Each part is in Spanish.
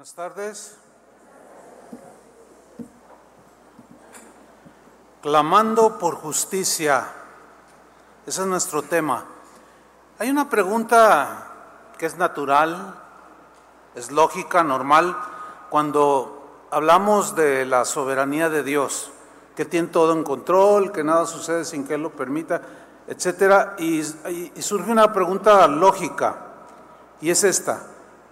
Buenas tardes. Clamando por justicia. Ese es nuestro tema. Hay una pregunta que es natural, es lógica, normal, cuando hablamos de la soberanía de Dios, que tiene todo en control, que nada sucede sin que Él lo permita, etcétera, y, y surge una pregunta lógica, y es esta.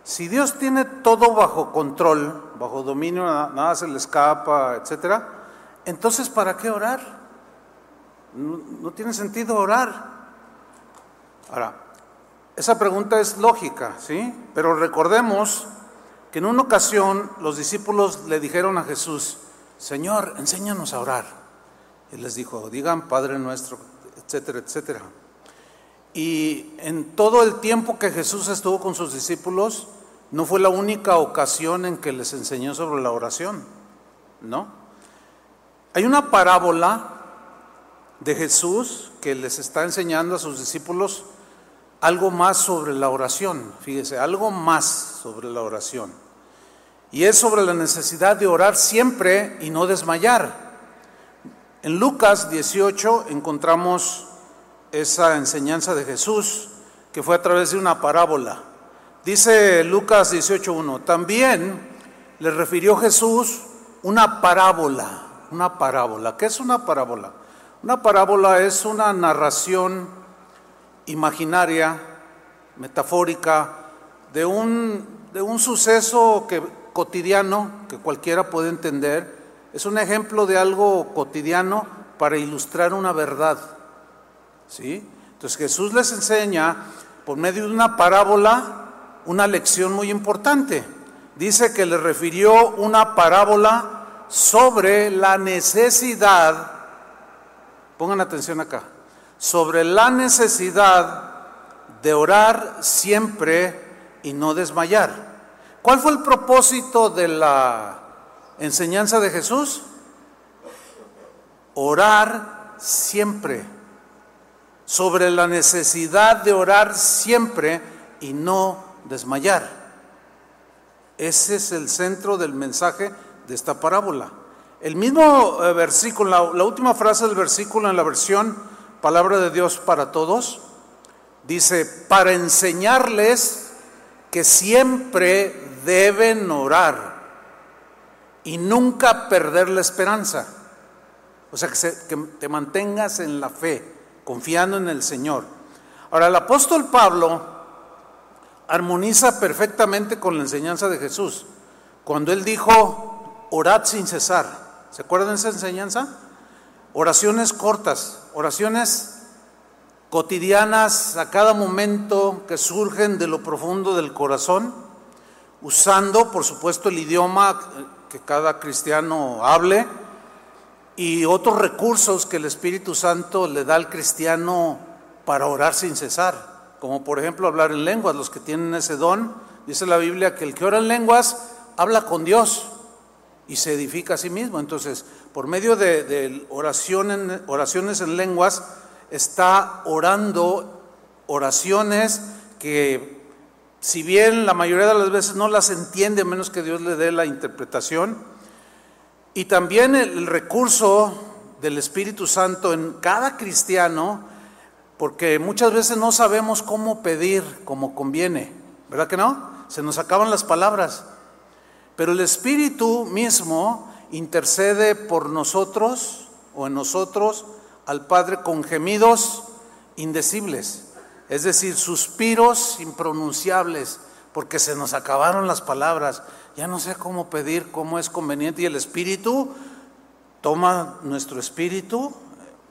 Si Dios tiene todo bajo control, bajo dominio, nada, se le escapa, etcétera, entonces ¿para qué orar? No, tiene sentido orar. Ahora, esa pregunta es lógica, ¿sí? Pero recordemos que en una ocasión los discípulos le dijeron a Jesús, Señor, enséñanos a orar. Él les dijo, digan Padre nuestro, etcétera, etcétera. Y en todo el tiempo que Jesús estuvo con sus discípulos, no fue la única ocasión en que les enseñó sobre la oración, ¿no? Hay una parábola de Jesús que les está enseñando a sus discípulos algo más sobre la oración, fíjese, algo más sobre la oración. Y es sobre la necesidad de orar siempre y no desmayar. En Lucas 18 encontramos esa enseñanza de Jesús que fue a través de una parábola. Dice Lucas 18.1, también le refirió Jesús una parábola, una parábola. ¿Qué es una parábola? Una parábola es una narración imaginaria, metafórica, de un, de un suceso que, cotidiano que cualquiera puede entender. Es un ejemplo de algo cotidiano para ilustrar una verdad. ¿Sí? Entonces Jesús les enseña por medio de una parábola una lección muy importante. Dice que le refirió una parábola sobre la necesidad, pongan atención acá, sobre la necesidad de orar siempre y no desmayar. ¿Cuál fue el propósito de la enseñanza de Jesús? Orar siempre. Sobre la necesidad de orar siempre y no desmayar. Ese es el centro del mensaje de esta parábola. El mismo eh, versículo, la, última frase del versículo en la versión Palabra de Dios para todos, dice, para enseñarles que siempre deben orar y nunca perder la esperanza. O sea, que, que te mantengas en la fe, confiando en el Señor. Ahora, el apóstol Pablo armoniza perfectamente con la enseñanza de Jesús. Cuando él dijo, orad sin cesar. ¿Se acuerdan esa enseñanza? Oraciones cortas, oraciones cotidianas a cada momento que surgen de lo profundo del corazón, usando, por supuesto, el idioma que cada cristiano hable y otros recursos que el Espíritu Santo le da al cristiano para orar sin cesar como por ejemplo hablar en lenguas, los que tienen ese don, dice la Biblia que el que ora en lenguas habla con Dios y se edifica a sí mismo. Entonces, por medio de, oraciones en lenguas, está orando oraciones que, si bien la mayoría de las veces no las entiende, menos que Dios le dé la interpretación, y también el recurso del Espíritu Santo en cada cristiano, porque muchas veces no sabemos cómo pedir como conviene, ¿verdad que no? Se nos acaban las palabras. Pero el Espíritu mismo intercede por nosotros o en nosotros al Padre con gemidos indecibles, es decir, suspiros impronunciables, porque se nos acabaron las palabras. Ya no sé cómo pedir, cómo es conveniente. Y el Espíritu toma nuestro espíritu,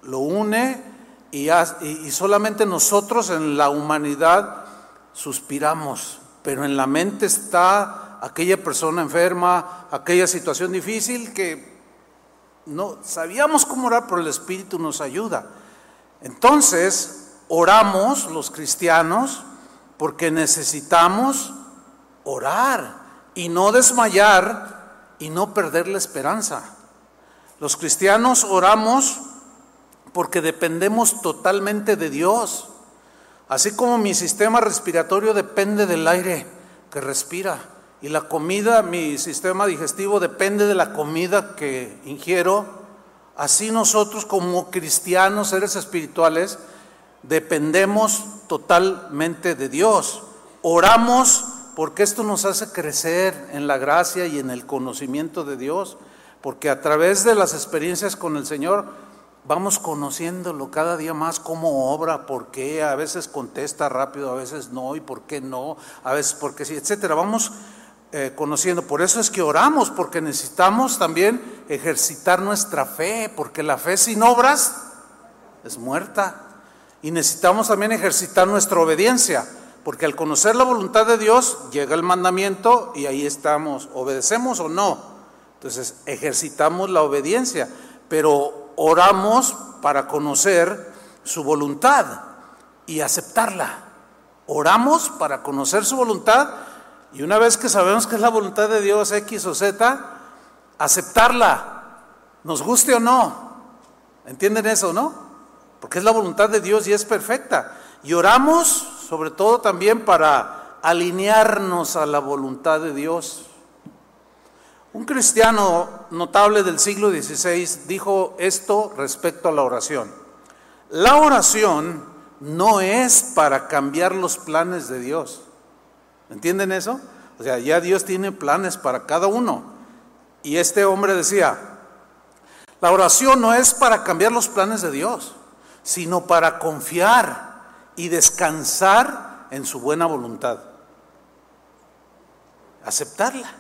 lo une y, solamente nosotros en la humanidad suspiramos, pero en la mente está aquella persona enferma, aquella situación difícil que no sabíamos cómo orar, pero el Espíritu nos ayuda. Entonces, oramos los cristianos porque necesitamos orar y no desmayar y no perder la esperanza. Los cristianos oramos porque dependemos totalmente de Dios. Así como mi sistema respiratorio depende del aire que respira y la comida, mi sistema digestivo depende de la comida que ingiero, así nosotros como cristianos, seres espirituales, dependemos totalmente de Dios. Oramos porque esto nos hace crecer en la gracia y en el conocimiento de Dios, porque a través de las experiencias con el Señor vamos conociéndolo cada día más cómo obra, por qué, a veces contesta rápido, a veces no, y por qué no, a veces porque sí, etcétera. Vamos eh, conociendo. Por eso es que oramos, porque necesitamos también ejercitar nuestra fe, porque la fe sin obras es muerta. Y necesitamos también ejercitar nuestra obediencia, porque al conocer la voluntad de Dios llega el mandamiento y ahí estamos, obedecemos o no. Entonces ejercitamos la obediencia, pero oramos para conocer su voluntad y aceptarla. Oramos para conocer su voluntad y una vez que sabemos que es la voluntad de Dios X o Z, aceptarla, nos guste o no. ¿Entienden eso, no? Porque es la voluntad de Dios y es perfecta. Y oramos sobre todo también para alinearnos a la voluntad de Dios. Un cristiano notable del siglo XVI dijo esto respecto a la oración. La oración no es para cambiar los planes de Dios. ¿Entienden eso? O sea, ya Dios tiene planes para cada uno. Y este hombre decía, la oración no es para cambiar los planes de Dios, sino para confiar y descansar en su buena voluntad. Aceptarla.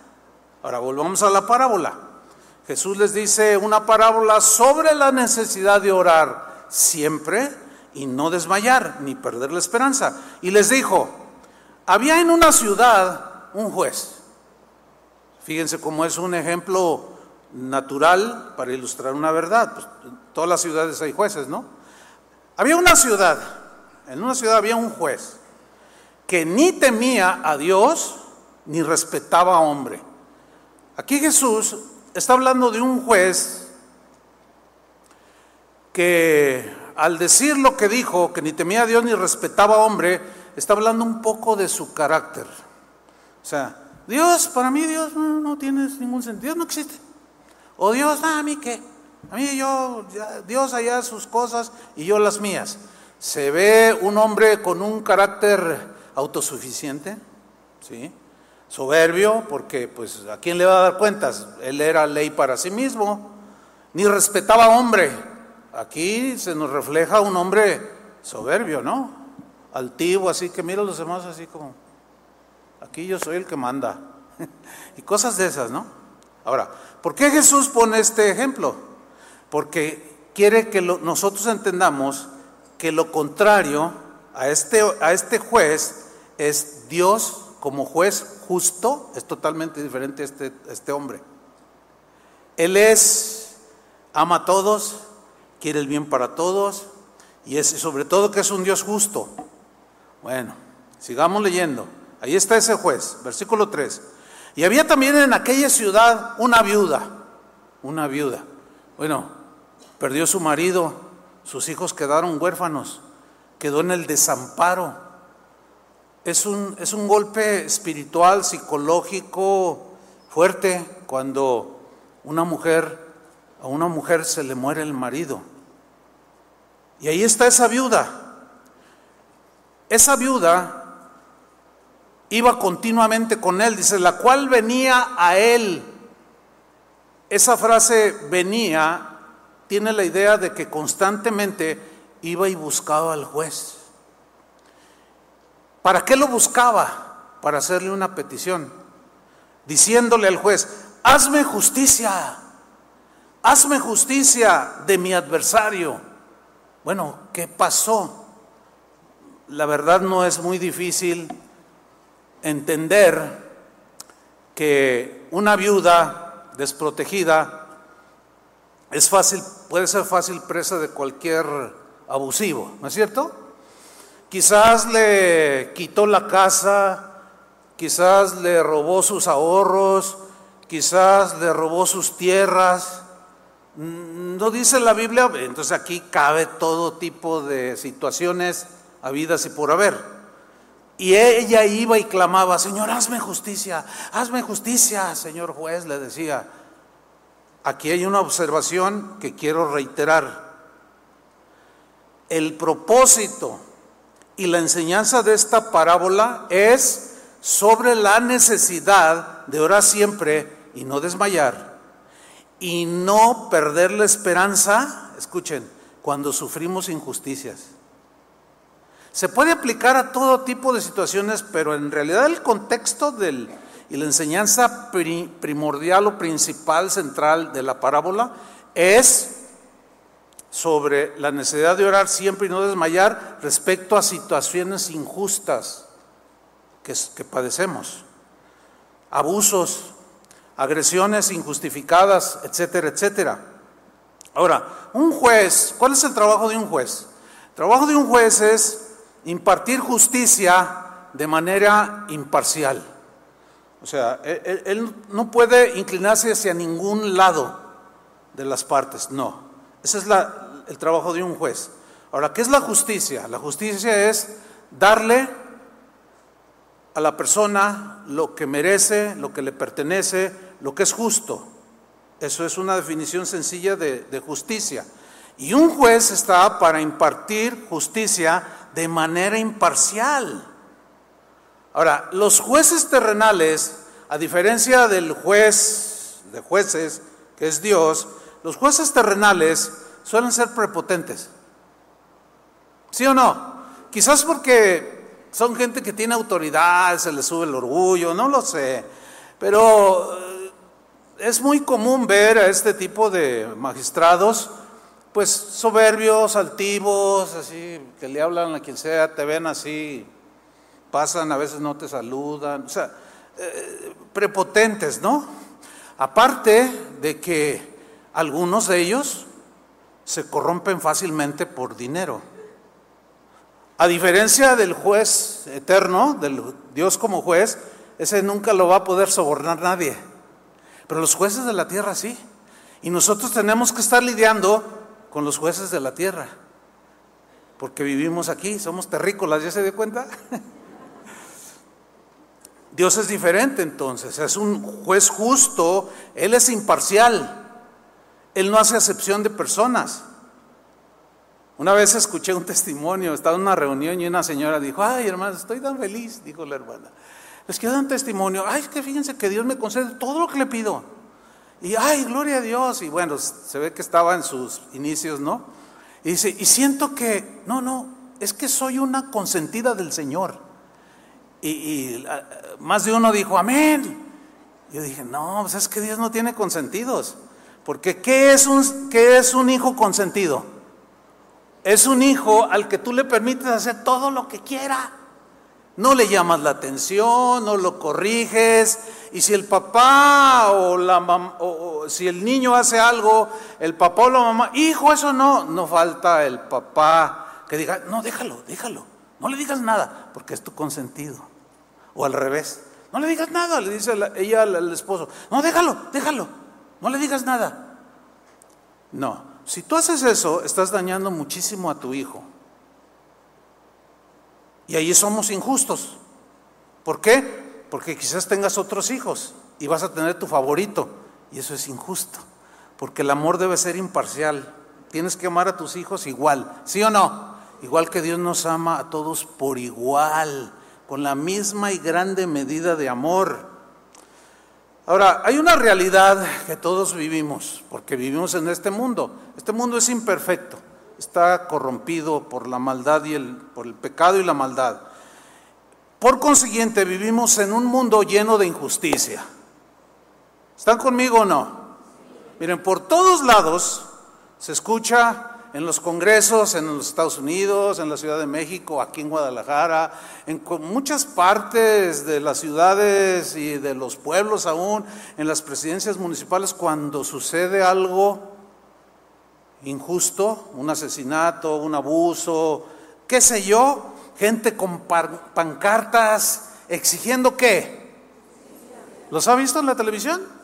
Ahora volvamos a la parábola. Jesús les dice una parábola sobre la necesidad de orar siempre y no desmayar ni perder la esperanza. Y les dijo, había en una ciudad un juez. Fíjense cómo es un ejemplo natural para ilustrar una verdad. Pues, todas las ciudades hay jueces, ¿no? Había una ciudad, en una ciudad había un juez que ni temía a Dios ni respetaba a hombre. Aquí Jesús está hablando de un juez que al decir lo que dijo, que ni temía a Dios ni respetaba a hombre, está hablando un poco de su carácter. O sea, Dios, para mí Dios no, tiene ningún sentido, no existe. O Dios, ah, a mí qué, a mí yo, Dios allá sus cosas y yo las mías. Se ve un hombre con un carácter autosuficiente, ¿sí? Soberbio, porque pues a quién le va a dar cuentas, él era ley para sí mismo, ni respetaba a hombre. Aquí se nos refleja un hombre soberbio, ¿no? altivo, así que mira a los demás así como, aquí yo soy el que manda. y cosas de esas, ¿no? Ahora, ¿por qué Jesús pone este ejemplo? Porque quiere que nosotros entendamos que lo contrario a este, a este juez es Dios como juez justo, es totalmente diferente a este, este hombre. Él es, ama a todos, quiere el bien para todos y es sobre todo que es un Dios justo. Bueno, sigamos leyendo. Ahí está ese juez, versículo 3. Y había también en aquella ciudad una viuda, una viuda. Bueno, perdió su marido, sus hijos quedaron huérfanos, quedó en el desamparo. Es un, es un golpe espiritual, psicológico fuerte cuando una mujer, a una mujer se le muere el marido. Y ahí está esa viuda, esa viuda iba continuamente con él, dice, la cual venía a él. Esa frase venía tiene la idea de que constantemente iba y buscaba al juez. ¿Para qué lo buscaba? Para hacerle una petición, diciéndole al juez, hazme justicia, hazme justicia de mi adversario. Bueno, ¿qué pasó? la verdad no es muy difícil entender que una viuda desprotegida es fácil, puede ser fácil presa de cualquier abusivo, ¿no es cierto? Quizás le quitó la casa, quizás le robó sus ahorros, quizás le robó sus tierras. No dice la Biblia, entonces aquí cabe todo tipo de situaciones habidas y por haber. Y ella iba y clamaba, Señor, hazme justicia, hazme justicia, Señor juez, le decía. Aquí hay una observación que quiero reiterar. El propósito y la enseñanza de esta parábola es sobre la necesidad de orar siempre y no desmayar y no perder la esperanza, escuchen, cuando sufrimos injusticias. Se puede aplicar a todo tipo de situaciones, pero en realidad el contexto del, y la enseñanza primordial o principal, central de la parábola es sobre la necesidad de orar siempre y no desmayar respecto a situaciones injustas que, padecemos, abusos, agresiones injustificadas, etcétera, etcétera. Ahora, un juez, ¿cuál es el trabajo de un juez? El trabajo de un juez es impartir justicia de manera imparcial. O sea, él, no puede inclinarse hacia ningún lado de las partes, no. Ese es el trabajo de un juez. Ahora, ¿qué es la justicia? La justicia es darle a la persona lo que merece, lo que le pertenece, lo que es justo. Eso es una definición sencilla de justicia. Y un juez está para impartir justicia de manera imparcial. Ahora, los jueces terrenales, a diferencia del juez de jueces, que es Dios, los jueces terrenales suelen ser prepotentes. ¿Sí o no? Quizás porque son gente que tiene autoridad, se les sube el orgullo, no lo sé. Pero eh, es muy común ver a este tipo de magistrados pues soberbios, altivos, así, que le hablan a quien sea, te ven así, pasan, a veces no te saludan, o sea, eh, prepotentes, ¿no? Aparte de que algunos de ellos se corrompen fácilmente por dinero. A diferencia del juez eterno, del Dios como juez, ese nunca lo va a poder sobornar nadie. Pero los jueces de la tierra sí. Y nosotros tenemos que estar lidiando con los jueces de la tierra, porque vivimos aquí, somos terrícolas, ¿ya se dio cuenta? Dios es diferente entonces, es un juez justo, Él es imparcial, Él no hace acepción de personas. Una vez escuché un testimonio, estaba en una reunión y una señora dijo, ay hermano, estoy tan feliz, dijo la hermana. Les quiero dar un testimonio, ay, es que fíjense que Dios me concede todo lo que le pido. Y ay, gloria a Dios. Y bueno, se ve que estaba en sus inicios, ¿no? Y dice, y siento que, no, no, es que soy una consentida del Señor. Y, ah, más de uno dijo, amén. Yo dije, no, pues es que Dios no tiene consentidos. Porque ¿qué es un, qué es un hijo consentido? Es un hijo al que tú le permites hacer todo lo que quiera. No le llamas la atención, no lo corriges. Y si el papá o la mamá, o, si el niño hace algo, el papá o la mamá, hijo, eso no, no falta el papá que diga, no, déjalo, déjalo, no le digas nada, porque es tu consentido. O al revés, no le digas nada, le dice ella al esposo, no, déjalo, déjalo, no le digas nada. No, si tú haces eso, estás dañando muchísimo a tu hijo. Y ahí somos injustos. ¿Por qué? Porque quizás tengas otros hijos y vas a tener tu favorito. Y eso es injusto. Porque el amor debe ser imparcial. Tienes que amar a tus hijos igual. ¿Sí o no? Igual que Dios nos ama a todos por igual. Con la misma y grande medida de amor. Ahora, hay una realidad que todos vivimos, porque vivimos en este mundo. Este mundo es imperfecto está corrompido por la maldad y el, por el pecado y la maldad. Por consiguiente, vivimos en un mundo lleno de injusticia. ¿Están conmigo o no? Miren, por todos lados se escucha en los congresos, en los Estados Unidos, en la Ciudad de México, aquí en Guadalajara, en muchas partes de las ciudades y de los pueblos aún, en las presidencias municipales, cuando sucede algo injusto, un asesinato, un abuso, qué sé yo, gente con pancartas exigiendo qué. ¿Los ha visto en la televisión?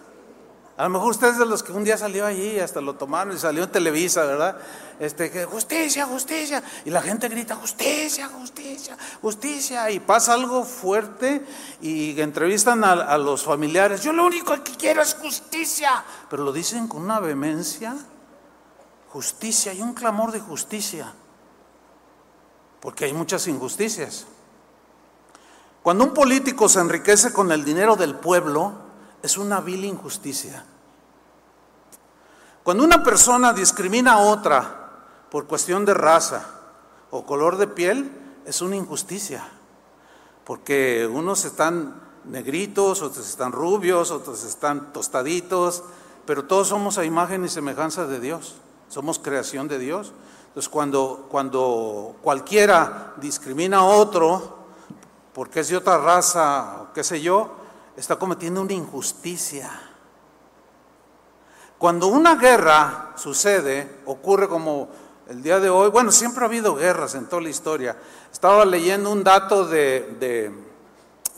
A lo mejor ustedes de los que un día salió allí, hasta lo tomaron y salió en Televisa, ¿verdad? Este, que justicia, justicia. Y la gente grita, justicia, justicia, justicia. Y pasa algo fuerte y entrevistan a, a los familiares. Yo lo único que quiero es justicia. Pero lo dicen con una vehemencia. Justicia, hay un clamor de justicia. Porque hay muchas injusticias. Cuando un político se enriquece con el dinero del pueblo, es una vil injusticia. Cuando una persona discrimina a otra por cuestión de raza o color de piel, es una injusticia. Porque unos están negritos, otros están rubios, otros están tostaditos, pero todos somos a imagen y semejanza de Dios. Somos creación de Dios. Entonces, cuando, cuando cualquiera discrimina a otro porque es de otra raza o qué sé yo, está cometiendo una injusticia. Cuando una guerra sucede, ocurre como el día de hoy, bueno, siempre ha habido guerras en toda la historia. Estaba leyendo un dato de,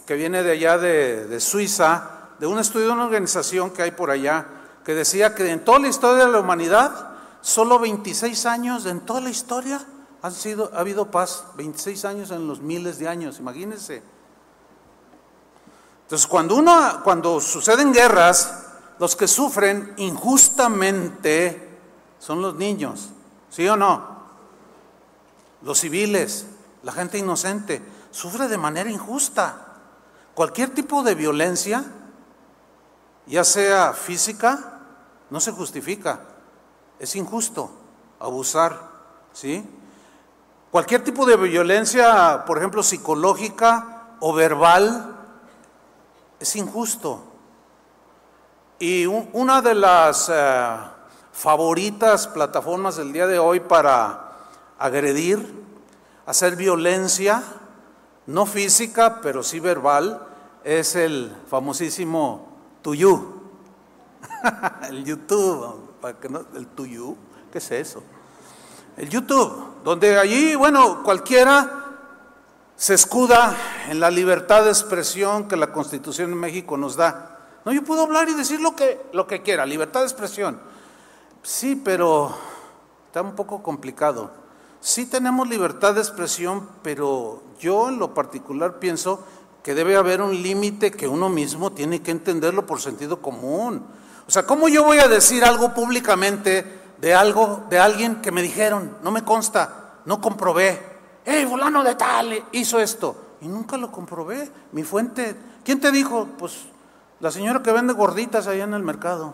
que viene de allá de, de Suiza, de un estudio de una organización que hay por allá, que decía que en toda la historia de la humanidad, solo 26 años en toda la historia han sido, ha habido paz, 26 años en los miles de años, imagínense. Entonces, cuando, uno, cuando suceden guerras, los que sufren injustamente son los niños, ¿sí o no? Los civiles, la gente inocente, sufre de manera injusta. Cualquier tipo de violencia, ya sea física, no se justifica. Es injusto abusar, ¿sí? Cualquier tipo de violencia, por ejemplo, psicológica o verbal, es injusto. Y una de las eh, favoritas plataformas del día de hoy para agredir, hacer violencia, no física, pero sí verbal, es el famosísimo Tuyu. el YouTube, el Tuyu, ¿qué es eso? El YouTube, donde allí, bueno, cualquiera se escuda en la libertad de expresión que la Constitución de México nos da. No, yo puedo hablar y decir lo que, lo que quiera, libertad de expresión. Sí, pero está un poco complicado. Sí tenemos libertad de expresión, pero yo en lo particular pienso que debe haber un límite que uno mismo tiene que entenderlo por sentido común. O sea, ¿cómo yo voy a decir algo públicamente de algo, de alguien que me dijeron, no me consta, no comprobé? Hey, fulano de tal hizo esto. Y nunca lo comprobé. Mi fuente, ¿quién te dijo? Pues la señora que vende gorditas allá en el mercado.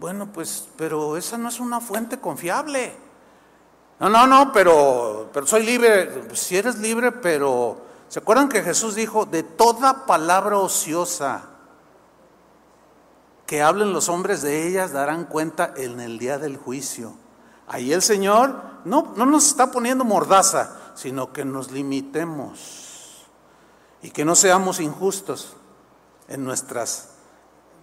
Bueno, pues, pero esa no es una fuente confiable. No, no, no, pero, pero soy libre. Pues, si eres libre, pero ¿se acuerdan que Jesús dijo, de toda palabra ociosa que hablen los hombres de ellas darán cuenta en el día del juicio? Ahí el Señor no, no nos está poniendo mordaza, sino que nos limitemos y que no seamos injustos en nuestras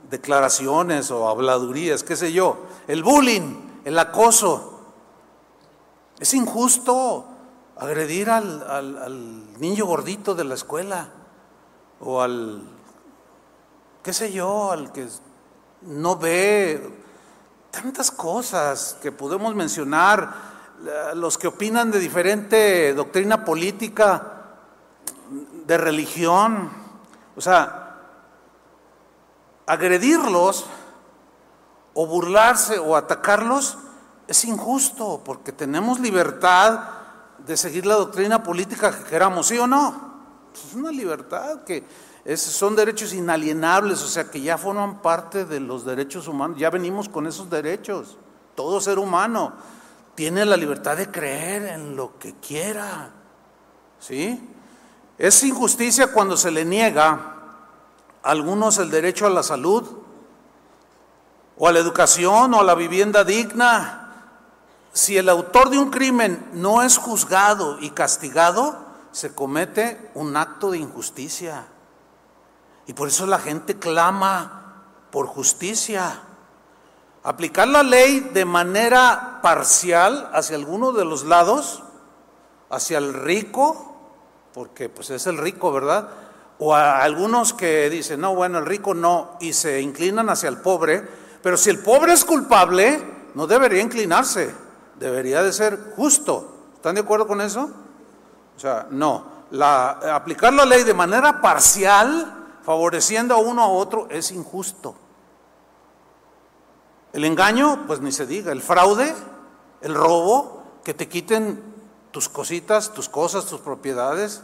declaraciones o habladurías, qué sé yo. El bullying, el acoso. Es injusto agredir al, al niño gordito de la escuela o al, qué sé yo, al que no ve tantas cosas que podemos mencionar los que opinan de diferente doctrina política, de religión, o sea, agredirlos o burlarse o atacarlos es injusto porque tenemos libertad de seguir la doctrina política que queramos, ¿sí o no? Es una libertad que son derechos inalienables, o sea que ya forman parte de los derechos humanos, ya venimos con esos derechos, todo ser humano tiene la libertad de creer en lo que quiera. ¿Sí? Es injusticia cuando se le niega a algunos el derecho a la salud, o a la educación, o a la vivienda digna. Si el autor de un crimen no es juzgado y castigado, se comete un acto de injusticia. Y por eso la gente clama por justicia. Aplicar la ley de manera parcial hacia alguno de los lados, hacia el rico, porque pues es el rico, ¿verdad? O a algunos que dicen, no, bueno, el rico no, y se inclinan hacia el pobre, pero si el pobre es culpable, no debería inclinarse, debería de ser justo. ¿Están de acuerdo con eso? O sea, no. La, aplicar la ley de manera parcial, favoreciendo a uno a otro, es injusto. El engaño, pues ni se diga, el fraude, el robo, que te quiten tus cositas, tus cosas, tus propiedades,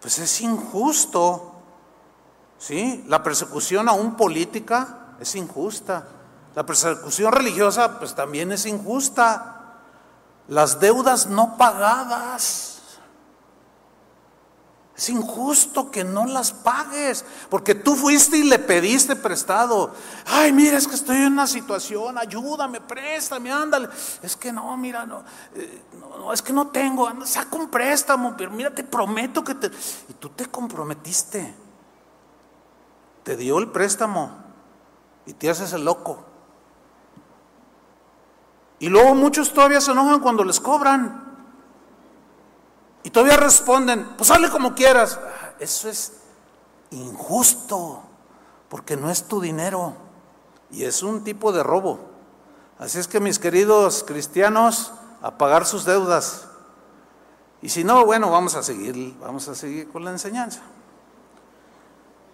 pues es injusto. ¿Sí? La persecución aún política es injusta. La persecución religiosa pues también es injusta. Las deudas no pagadas es injusto que no las pagues, porque tú fuiste y le pediste prestado. Ay, mira, es que estoy en una situación, ayúdame, préstame, ándale. Es que no, mira, no, eh, no, es que no tengo, saca un préstamo, pero mira, te prometo que te... Y tú te comprometiste, te dio el préstamo y te haces el loco. Y luego muchos todavía se enojan cuando les cobran. Y todavía responden, pues sale como quieras. Eso es injusto, porque no es tu dinero y es un tipo de robo. Así es que mis queridos cristianos, a pagar sus deudas. Y si no, bueno, vamos a seguir, vamos a seguir con la enseñanza.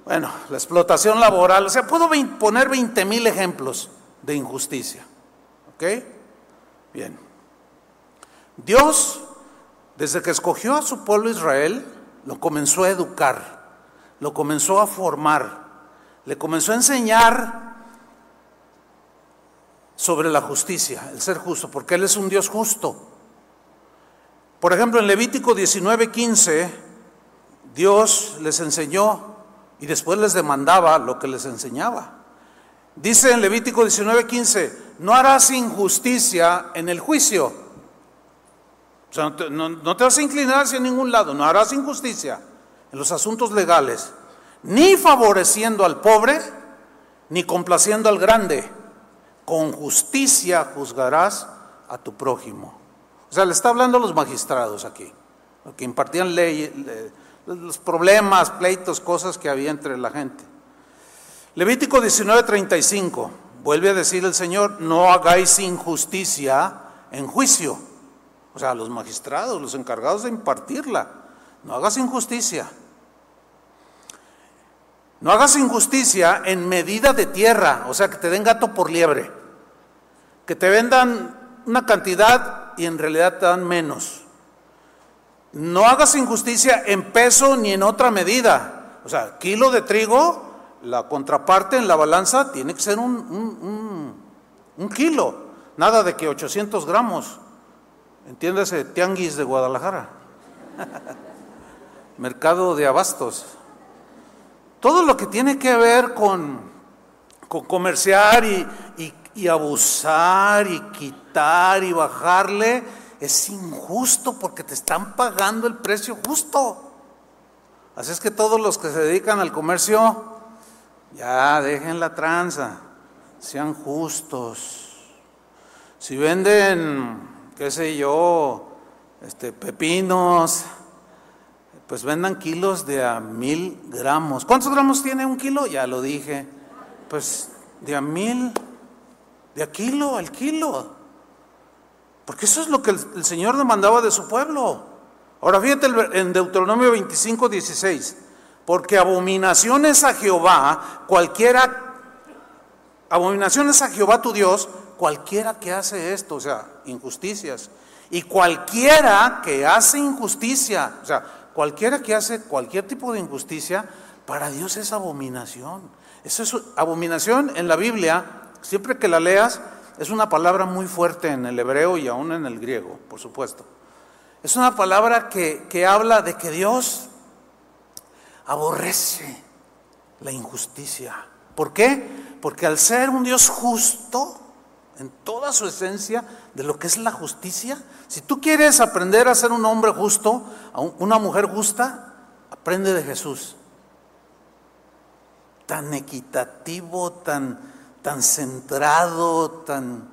Bueno, la explotación laboral, o sea, puedo poner 20 mil ejemplos de injusticia. ¿Ok? Bien. Dios desde que escogió a su pueblo Israel, lo comenzó a educar, lo comenzó a formar, le comenzó a enseñar sobre la justicia, el ser justo, porque Él es un Dios justo. Por ejemplo, en Levítico 19:15, Dios les enseñó y después les demandaba lo que les enseñaba. Dice en Levítico 19:15, no harás injusticia en el juicio o sea, no te, vas a inclinar hacia ningún lado, no harás injusticia en los asuntos legales, ni favoreciendo al pobre, ni complaciendo al grande. Con justicia juzgarás a tu prójimo. O sea, le está hablando a los magistrados aquí, que impartían ley, los problemas, pleitos, cosas que había entre la gente. Levítico 19:35, vuelve a decir el Señor, no hagáis injusticia en juicio o sea, los magistrados, los encargados de impartirla. No hagas injusticia. No hagas injusticia en medida de tierra, o sea, que te den gato por liebre. Que te vendan una cantidad y en realidad te dan menos. No hagas injusticia en peso ni en otra medida. O sea, kilo de trigo, la contraparte en la balanza tiene que ser un, un, kilo. Nada de que 800 gramos. Entiéndase, tianguis de Guadalajara, mercado de abastos. Todo lo que tiene que ver con, con comerciar y, y abusar y quitar y bajarle es injusto porque te están pagando el precio justo. Así es que todos los que se dedican al comercio, ya dejen la tranza, sean justos. Si venden qué sé yo, este, pepinos, pues vendan kilos de a mil gramos. ¿Cuántos gramos tiene un kilo? Ya lo dije. Pues de a mil, de a kilo, al kilo. Porque eso es lo que el, Señor demandaba de su pueblo. Ahora fíjate en Deuteronomio 25, 16. Porque abominaciones a Jehová, cualquiera, abominaciones a Jehová tu Dios, cualquiera que hace esto, o sea, injusticias. Y cualquiera que hace injusticia, o sea, cualquiera que hace cualquier tipo de injusticia, para Dios es abominación. Eso es abominación en la Biblia, siempre que la leas, es una palabra muy fuerte en el hebreo y aún en el griego, por supuesto. Es una palabra que, que habla de que Dios aborrece la injusticia. ¿Por qué? Porque al ser un Dios justo, en toda su esencia de lo que es la justicia. Si tú quieres aprender a ser un hombre justo, una mujer justa, aprende de Jesús. Tan equitativo, tan, tan centrado, tan,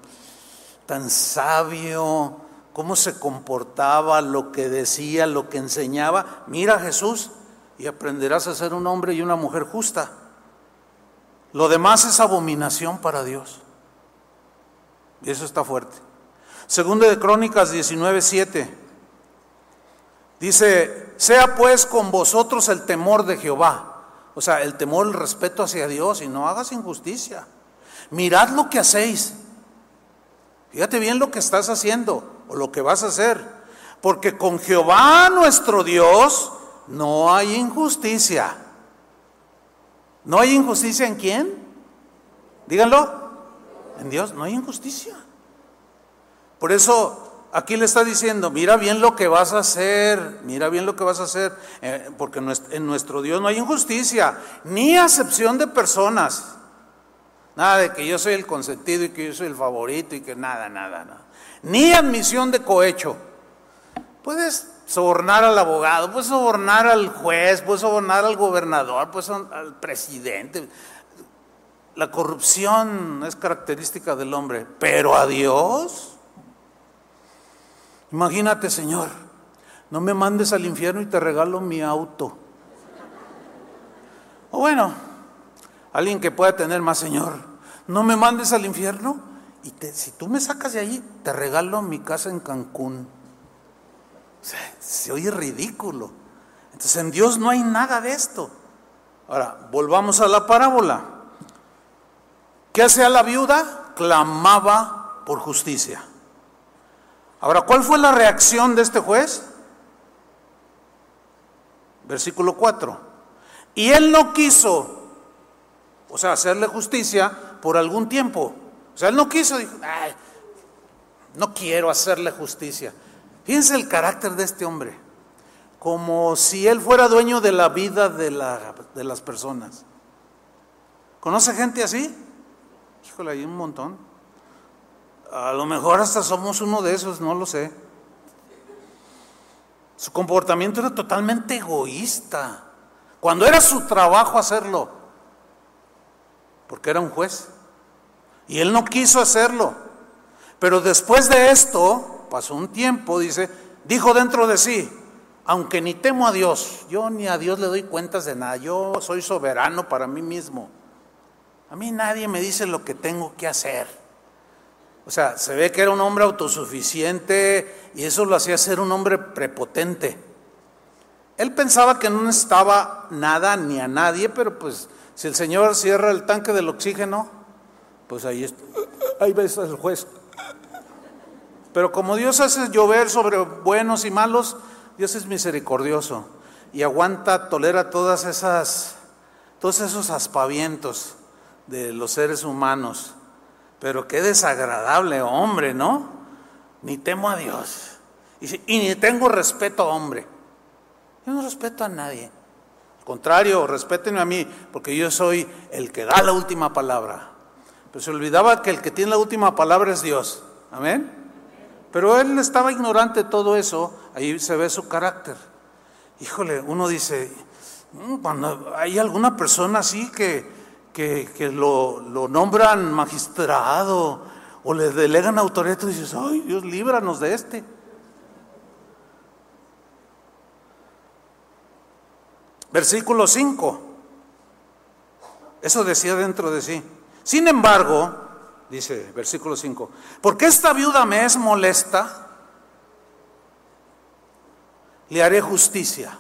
tan sabio, cómo se comportaba, lo que decía, lo que enseñaba. Mira Jesús, y aprenderás a ser un hombre y una mujer justa. Lo demás es abominación para Dios. Y eso está fuerte. Segundo de Crónicas 19:7. Dice, sea pues con vosotros el temor de Jehová. O sea, el temor, el respeto hacia Dios y no hagas injusticia. Mirad lo que hacéis. Fíjate bien lo que estás haciendo o lo que vas a hacer. Porque con Jehová nuestro Dios no hay injusticia. ¿No hay injusticia en quién? Díganlo. En Dios no hay injusticia. Por eso aquí le está diciendo, mira bien lo que vas a hacer, mira bien lo que vas a hacer, eh, porque en nuestro Dios no hay injusticia, ni acepción de personas. Nada de que yo soy el consentido y que yo soy el favorito y que nada, nada, nada. Ni admisión de cohecho. Puedes sobornar al abogado, puedes sobornar al juez, puedes sobornar al gobernador, puedes al presidente. La corrupción es característica del hombre, pero a Dios. Imagínate, Señor, no me mandes al infierno y te regalo mi auto. O bueno, alguien que pueda tener más, Señor, no me mandes al infierno y si tú me sacas de allí, te regalo mi casa en Cancún. se oye ridículo. Entonces en Dios no hay nada de esto. Ahora, volvamos a la parábola. ¿Qué hacía la viuda? Clamaba por justicia. Ahora, ¿cuál fue la reacción de este juez? Versículo 4. Y él no quiso, o sea, hacerle justicia por algún tiempo. O sea, él no quiso, dijo, no quiero hacerle justicia. Fíjense el carácter de este hombre, como si él fuera dueño de la vida de, de las personas. ¿Conoce gente así? Híjole, un montón. A lo mejor hasta somos uno de esos, no lo sé. Su comportamiento era totalmente egoísta. Cuando era su trabajo hacerlo, porque era un juez. Y él no quiso hacerlo. Pero después de esto, pasó un tiempo, dice, dijo dentro de sí, aunque ni temo a Dios, yo ni a Dios le doy cuentas de nada, yo soy soberano para mí mismo. A mí nadie me dice lo que tengo que hacer. O sea, se ve que era un hombre autosuficiente y eso lo hacía ser un hombre prepotente. Él pensaba que no necesitaba nada ni a nadie, pero pues si el Señor cierra el tanque del oxígeno, pues ahí, está, ahí ves el juez. Pero como Dios hace llover sobre buenos y malos, Dios es misericordioso y aguanta, tolera todas esas, todos esos aspavientos de los seres humanos. Pero qué desagradable hombre, ¿no? Ni temo a Dios. Y, ni tengo respeto a hombre. Yo no respeto a nadie. Al contrario, respétenme a mí, porque yo soy el que da la última palabra. Pero se olvidaba que el que tiene la última palabra es Dios. Amén. Pero él estaba ignorante de todo eso. Ahí se ve su carácter. Híjole, uno dice, mm, cuando hay alguna persona así que, que, lo, nombran magistrado o le delegan autoridad, y dices, ay Dios, líbranos de este. Versículo 5. Eso decía dentro de sí. Sin embargo, dice versículo 5, porque esta viuda me es molesta, le haré justicia.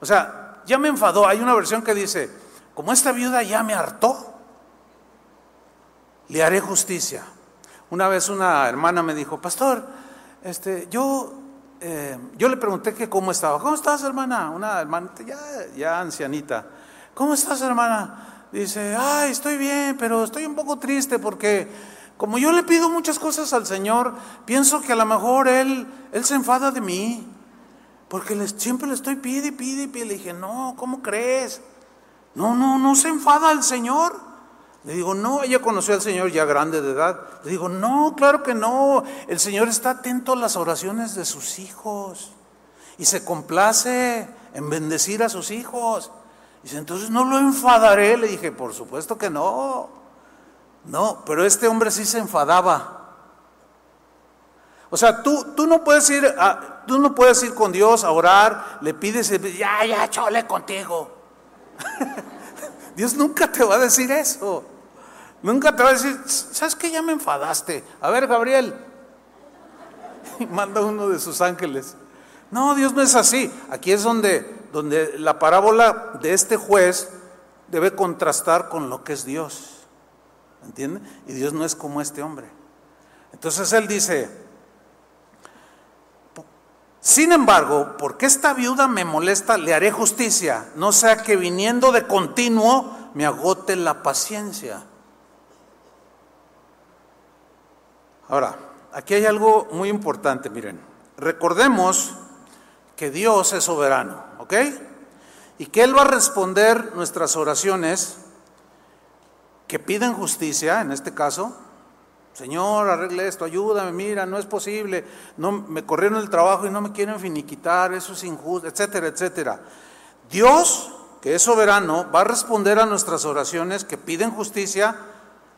O sea, ya me enfadó. Hay una versión que dice, como esta viuda ya me hartó, le haré justicia. Una vez una hermana me dijo, pastor, este, yo, eh, yo le pregunté que cómo estaba. ¿Cómo estás, hermana? Una hermana ya, ya ancianita. ¿Cómo estás, hermana? Dice, ay, estoy bien, pero estoy un poco triste porque como yo le pido muchas cosas al Señor, pienso que a lo mejor Él, él se enfada de mí. Porque siempre le estoy pide pide pide. Le dije, no, ¿cómo crees? No, no, no se enfada el Señor. Le digo, no, ella conoció al Señor ya grande de edad. Le digo, no, claro que no. El Señor está atento a las oraciones de sus hijos y se complace en bendecir a sus hijos. Dice, entonces no lo enfadaré. Le dije, por supuesto que no. No, pero este hombre sí se enfadaba. O sea, tú, tú no puedes ir a, Tú no puedes ir con Dios a orar, le pides, ya, ya, chole contigo. Dios nunca te va a decir eso. Nunca te va a decir, ¿sabes qué? Ya me enfadaste. A ver, Gabriel. Y manda uno de sus ángeles. No, Dios no es así. Aquí es donde, donde la parábola de este juez debe contrastar con lo que es Dios. ¿Entiende? Y Dios no es como este hombre. Entonces él dice, sin embargo, porque esta viuda me molesta, le haré justicia, no sea que viniendo de continuo me agote la paciencia. Ahora, aquí hay algo muy importante, miren. Recordemos que Dios es soberano, ¿ok? Y que Él va a responder nuestras oraciones que piden justicia, en este caso, Señor, arregle esto, ayúdame, mira, no es posible, no me corrieron el trabajo y no me quieren finiquitar, eso es injusto, etcétera, etcétera. Dios, que es soberano, va a responder a nuestras oraciones que piden justicia,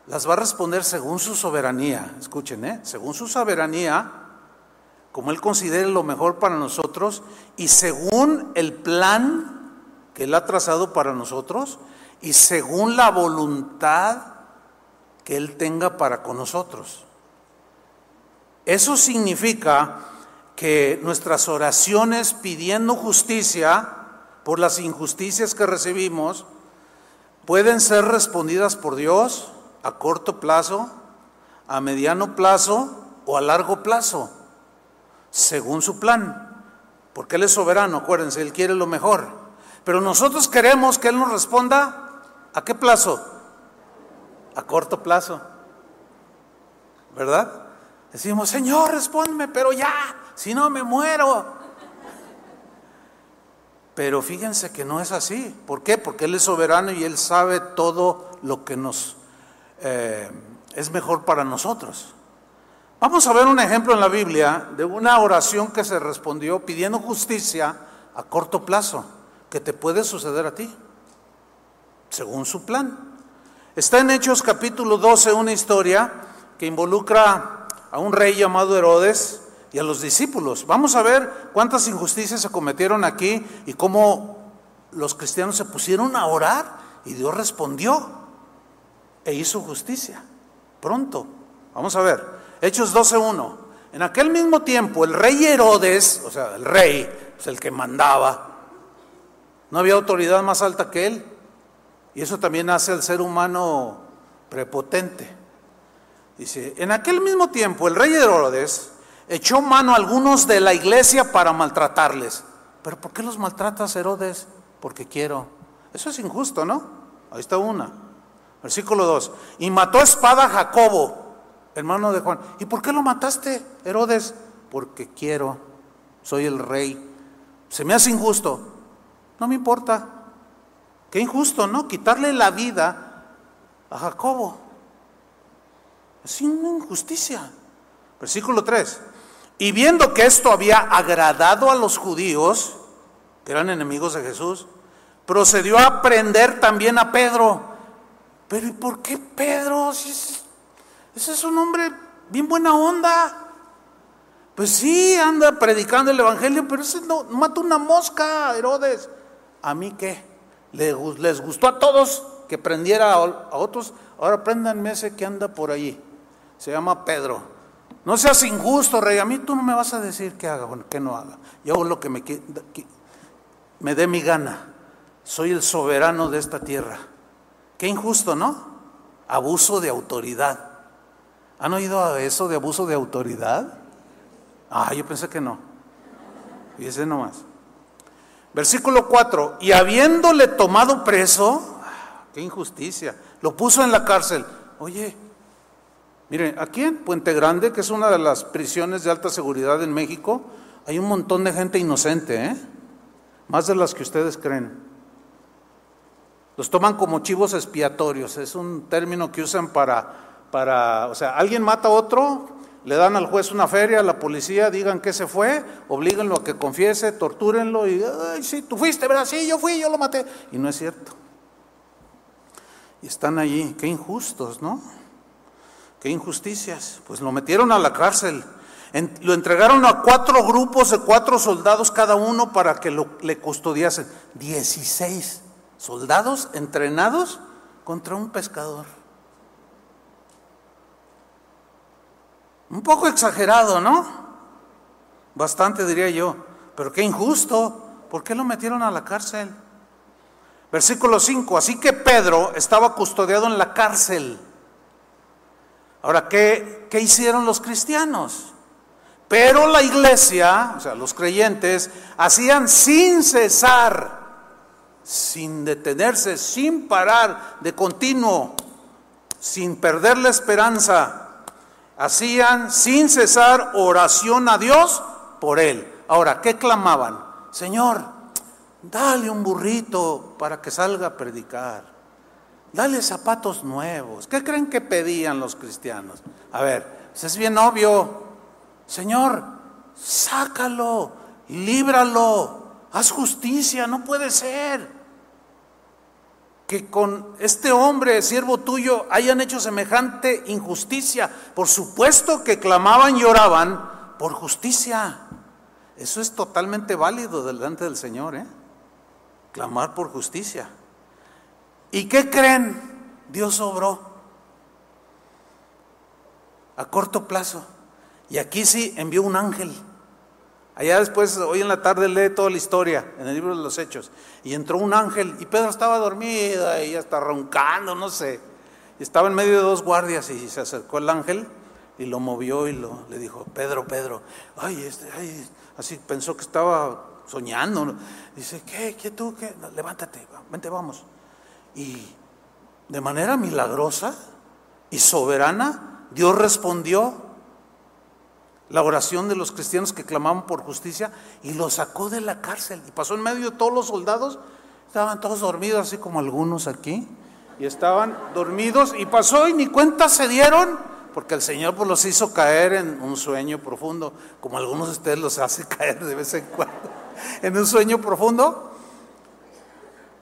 las va a responder según su soberanía. Escuchen, ¿eh? según su soberanía, como Él considere lo mejor para nosotros y según el plan que Él ha trazado para nosotros y según la voluntad que Él tenga para con nosotros. Eso significa que nuestras oraciones pidiendo justicia por las injusticias que recibimos pueden ser respondidas por Dios a corto plazo, a mediano plazo o a largo plazo, según su plan. Porque Él es soberano, acuérdense, Él quiere lo mejor. Pero nosotros queremos que Él nos responda a qué plazo? A corto plazo. ¿Verdad? Decimos, Señor, respóndeme, pero ya, si no me muero. Pero fíjense que no es así. ¿Por qué? Porque Él es soberano y Él sabe todo lo que nos eh, es mejor para nosotros. Vamos a ver un ejemplo en la Biblia de una oración que se respondió pidiendo justicia a corto plazo, que te puede suceder a ti, según su plan. Está en Hechos capítulo 12 una historia que involucra a un rey llamado Herodes y a los discípulos. Vamos a ver cuántas injusticias se cometieron aquí y cómo los cristianos se pusieron a orar y Dios respondió e hizo justicia. Pronto. Vamos a ver. Hechos 12.1. En aquel mismo tiempo el rey Herodes, o sea, el rey, es el que mandaba, no había autoridad más alta que él, y eso también hace al ser humano prepotente. Dice, en aquel mismo tiempo el rey Herodes echó mano a algunos de la iglesia para maltratarles. Pero ¿por qué los maltratas, Herodes? Porque quiero. Eso es injusto, ¿no? Ahí está una. Versículo 2. Y mató espada a Jacobo, hermano de Juan. ¿Y por qué lo mataste, Herodes? Porque quiero. Soy el rey. Se me hace injusto. No me importa. Qué injusto, ¿no? Quitarle la vida a Jacobo. Es una injusticia. Versículo 3. Y viendo que esto había agradado a los judíos, que eran enemigos de Jesús, procedió a prender también a Pedro. Pero ¿y por qué Pedro? ese es un hombre bien buena onda. Pues sí, anda predicando el Evangelio, pero ese no mata una mosca, Herodes. ¿A mí qué? Les gustó a todos que prendiera a otros, ahora préndanme ese que anda por allí. Se llama Pedro. No seas injusto, rey. A mí tú no me vas a decir qué haga, bueno, qué no haga. Yo hago lo que me, me dé mi gana. Soy el soberano de esta tierra. Qué injusto, ¿no? Abuso de autoridad. ¿Han oído eso de abuso de autoridad? Ah, yo pensé que no. Fíjese nomás. Versículo 4, y habiéndole tomado preso, qué injusticia, lo puso en la cárcel. Oye, miren, aquí en Puente Grande, que es una de las prisiones de alta seguridad en México, hay un montón de gente inocente, ¿eh? más de las que ustedes creen. Los toman como chivos expiatorios, es un término que usan para, para, o sea, alguien mata a otro, le dan al juez una feria, a la policía, digan que se fue, oblíguenlo a que confiese, tortúrenlo y, ay, sí, tú fuiste, ¿verdad? Sí, yo fui, yo lo maté. Y no es cierto. Y están allí, qué injustos, ¿no? Qué injusticias. Pues lo metieron a la cárcel. lo entregaron a cuatro grupos de cuatro soldados cada uno para que lo, le custodiasen. 16 soldados entrenados contra un pescador. Un poco exagerado, ¿no? Bastante diría yo, pero qué injusto. ¿Por qué lo metieron a la cárcel? Versículo 5, así que Pedro estaba custodiado en la cárcel. Ahora, ¿qué, ¿qué hicieron los cristianos? Pero la iglesia, o sea, los creyentes, hacían sin cesar, sin detenerse, sin parar, de continuo, sin perder la esperanza, hacían sin cesar oración a Dios por él. Ahora, ¿qué clamaban? Señor, dale un burrito para que salga a predicar. Dale zapatos nuevos. ¿Qué creen que pedían los cristianos? A ver, pues es bien obvio. Señor, sácalo, líbralo, haz justicia, no puede ser que con este hombre, siervo tuyo, hayan hecho semejante injusticia. Por supuesto que clamaban y oraban por justicia. Eso es totalmente válido delante del Señor, ¿eh? Clamar por justicia. ¿Y qué creen? Dios obró a corto plazo. Y aquí sí envió un ángel. Allá después, hoy en la tarde, lee toda la historia en el libro de los Hechos. Y entró un ángel y Pedro estaba dormido y ya está roncando, no sé. Estaba en medio de dos guardias y se acercó el ángel y lo movió y lo, le dijo, Pedro, Pedro, ay, este, ay, así pensó que estaba soñando. Dice, ¿qué? ¿Qué tú? ¿Qué? levántate, vente, vamos. Y de manera milagrosa y soberana, Dios respondió la oración de los cristianos que clamaban por justicia y lo sacó de la cárcel. Y pasó en medio de todos los soldados, estaban todos dormidos, así como algunos aquí, y estaban dormidos y pasó y ni cuenta se dieron, porque el Señor pues los hizo caer en un sueño profundo, como algunos de ustedes los hace caer de vez en cuando, en un sueño profundo.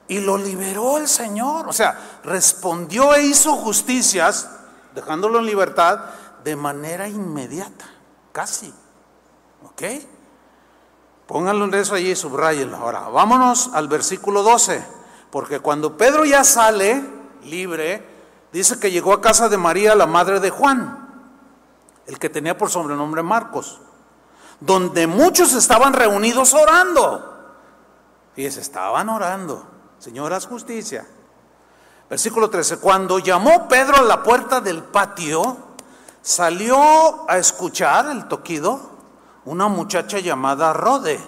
Y lo liberó el Señor, o sea, respondió e hizo justicias, dejándolo en libertad, de manera inmediata. Casi. ¿Ok? Pónganlo en eso allí y subrayenlo. Ahora, vámonos al versículo 12. Porque cuando Pedro ya sale libre, dice que llegó a casa de María, la madre de Juan, el que tenía por sobrenombre Marcos, donde muchos estaban reunidos orando. Fíjense, estaban orando. Señoras, justicia. Versículo 13. Cuando llamó Pedro a la puerta del patio, salió a escuchar el toquido una muchacha llamada Rode,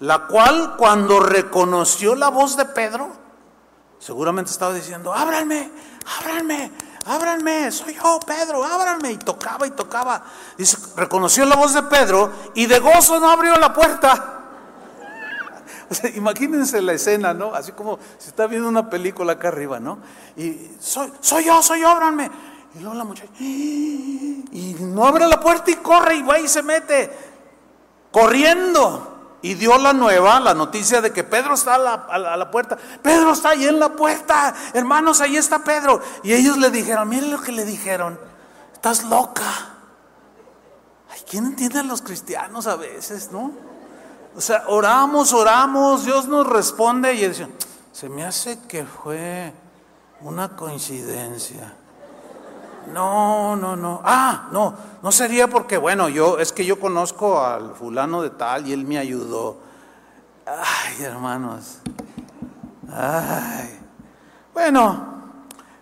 la cual cuando reconoció la voz de Pedro, seguramente estaba diciendo, ábranme, ábranme, ábranme, soy yo, Pedro, ábranme. Y tocaba y tocaba. Dice, reconoció la voz de Pedro y de gozo no abrió la puerta. imagínense la escena, ¿no? Así como se está viendo una película acá arriba, ¿no? Y soy, soy yo, soy yo, ábranme. Y luego la muchacha, y no abre la puerta y corre y va y se mete, corriendo. Y dio la nueva, la noticia de que Pedro está a la, a la, puerta. Pedro está ahí en la puerta. Hermanos, ahí está Pedro. Y ellos le dijeron, miren lo que le dijeron. Estás loca. Ay, ¿quién entiende a los cristianos a veces, no? O sea, oramos, oramos, Dios nos responde y dicen, se me hace que fue una coincidencia. No, no, no. Ah, no, no sería porque, bueno, yo, es que yo conozco al fulano de tal y él me ayudó. Ay, hermanos. Ay. Bueno,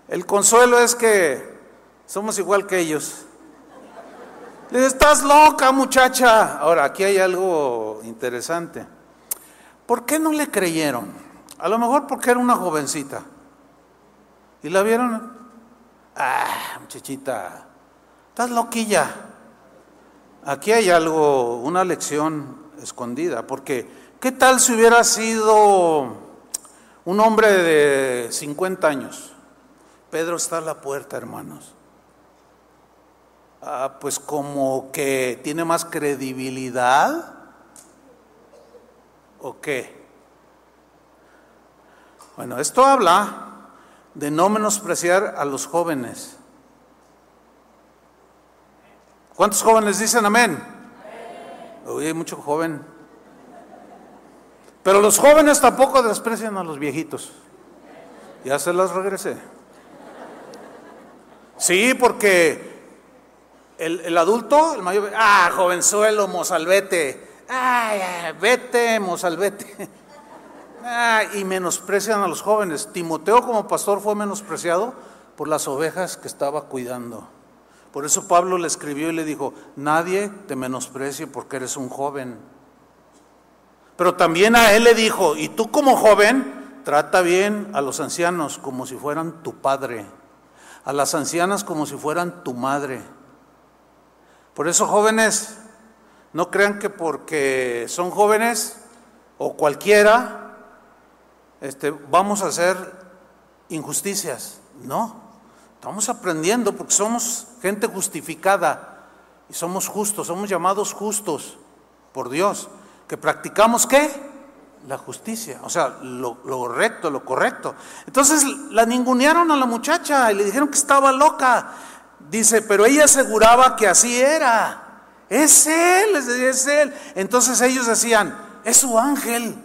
el consuelo es que somos igual que ellos. Estás loca, muchacha. Ahora, aquí hay algo interesante. ¿Por qué no le creyeron? A lo mejor porque era una jovencita. Y la vieron, Ah, muchachita, estás loquilla. Aquí hay algo, una lección escondida, porque ¿qué tal si hubiera sido un hombre de 50 años? Pedro está a la puerta, hermanos. Ah, pues como que tiene más credibilidad. ¿O qué? Bueno, esto habla de no menospreciar a los jóvenes. ¿Cuántos jóvenes dicen amén? Hoy hay mucho joven. Pero los jóvenes tampoco desprecian a los viejitos. Ya se las regresé. Sí, porque el, adulto, el mayor, ah, jovenzuelo, mozalbete, ay, vete, mozalbete. Ah, y menosprecian a los jóvenes. Timoteo como pastor fue menospreciado por las ovejas que estaba cuidando. Por eso Pablo le escribió y le dijo, nadie te menosprecie porque eres un joven. Pero también a él le dijo, y tú como joven, trata bien a los ancianos como si fueran tu padre, a las ancianas como si fueran tu madre. Por eso jóvenes, no crean que porque son jóvenes o cualquiera, este, vamos a hacer injusticias. No, estamos aprendiendo porque somos gente justificada y somos justos, somos llamados justos por Dios que practicamos qué? La justicia, o sea, lo, lo, recto, lo correcto. Entonces la ningunearon a la muchacha y le dijeron que estaba loca. Dice, pero ella aseguraba que así era. Es él, es él. Entonces ellos decían, es su ángel.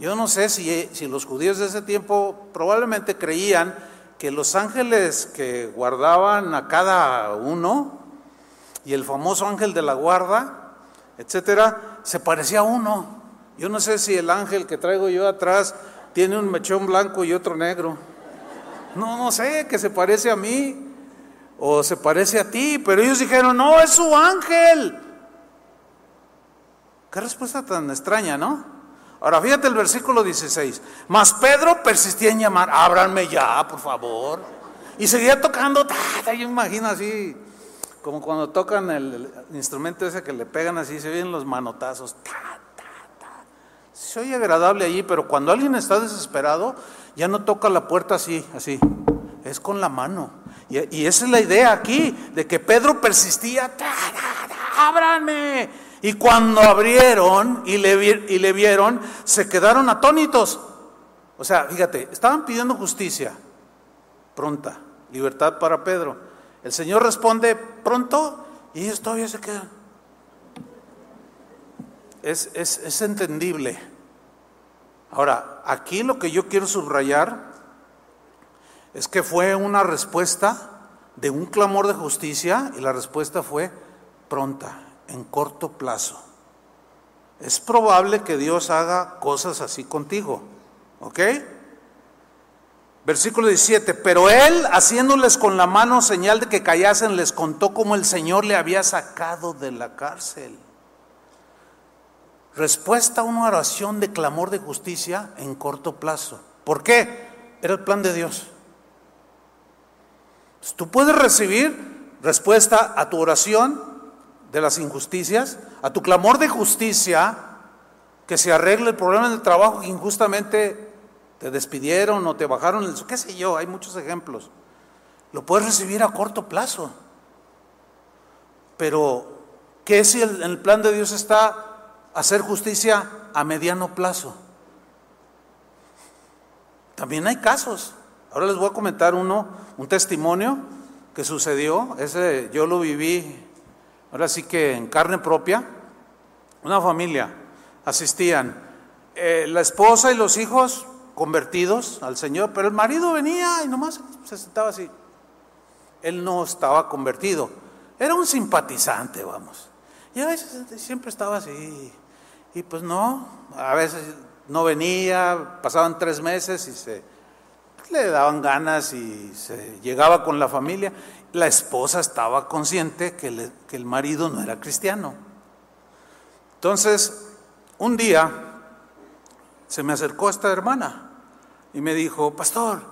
Yo no sé si, los judíos de ese tiempo probablemente creían que los ángeles que guardaban a cada uno y el famoso ángel de la guarda, etcétera, se parecía a uno. Yo no sé si el ángel que traigo yo atrás tiene un mechón blanco y otro negro. No, no sé, que se parece a mí o se parece a ti, pero ellos dijeron, no, es su ángel. Qué respuesta tan extraña, ¿no? Ahora fíjate el versículo 16. Mas Pedro persistía en llamar, ábranme ya, por favor. Y seguía tocando, yo imagino así, como cuando tocan el, instrumento ese que le pegan así, se oyen los manotazos. Oye agradable allí, pero cuando alguien está desesperado, ya no toca la puerta así, así. Es con la mano. Y, esa es la idea aquí, de que Pedro persistía, ábranme. Y cuando abrieron y le, y le vieron, se quedaron atónitos. O sea, fíjate, estaban pidiendo justicia pronta, libertad para Pedro. El Señor responde pronto y ellos todavía se quedan. Es, es, entendible. Ahora, aquí lo que yo quiero subrayar es que fue una respuesta de un clamor de justicia y la respuesta fue pronta, en corto plazo. Es probable que Dios haga cosas así contigo, ¿ok? Versículo 17, pero él, haciéndoles con la mano señal de que callasen, les contó cómo el Señor le había sacado de la cárcel. Respuesta a una oración de clamor de justicia en corto plazo. ¿Por qué? Era el plan de Dios. Tú puedes recibir respuesta a tu oración de las injusticias, a tu clamor de justicia, que se arregle el problema del trabajo que injustamente te despidieron o te bajaron el qué sé yo, hay muchos ejemplos. Lo puedes recibir a corto plazo. Pero, ¿qué si el, el plan de Dios está hacer justicia a mediano plazo? También hay casos. Ahora les voy a comentar uno, un testimonio que sucedió. Ese yo lo viví, ahora sí que en carne propia. Una familia asistían. Eh, la esposa y los hijos convertidos al Señor, pero el marido venía y nomás se sentaba así. Él no estaba convertido, era un simpatizante, vamos. Y a veces siempre estaba así. Y pues no, a veces no venía, pasaban tres meses y se le daban ganas y se llegaba con la familia. La esposa estaba consciente que, que el marido no era cristiano. Entonces, un día se me acercó esta hermana y me dijo, pastor,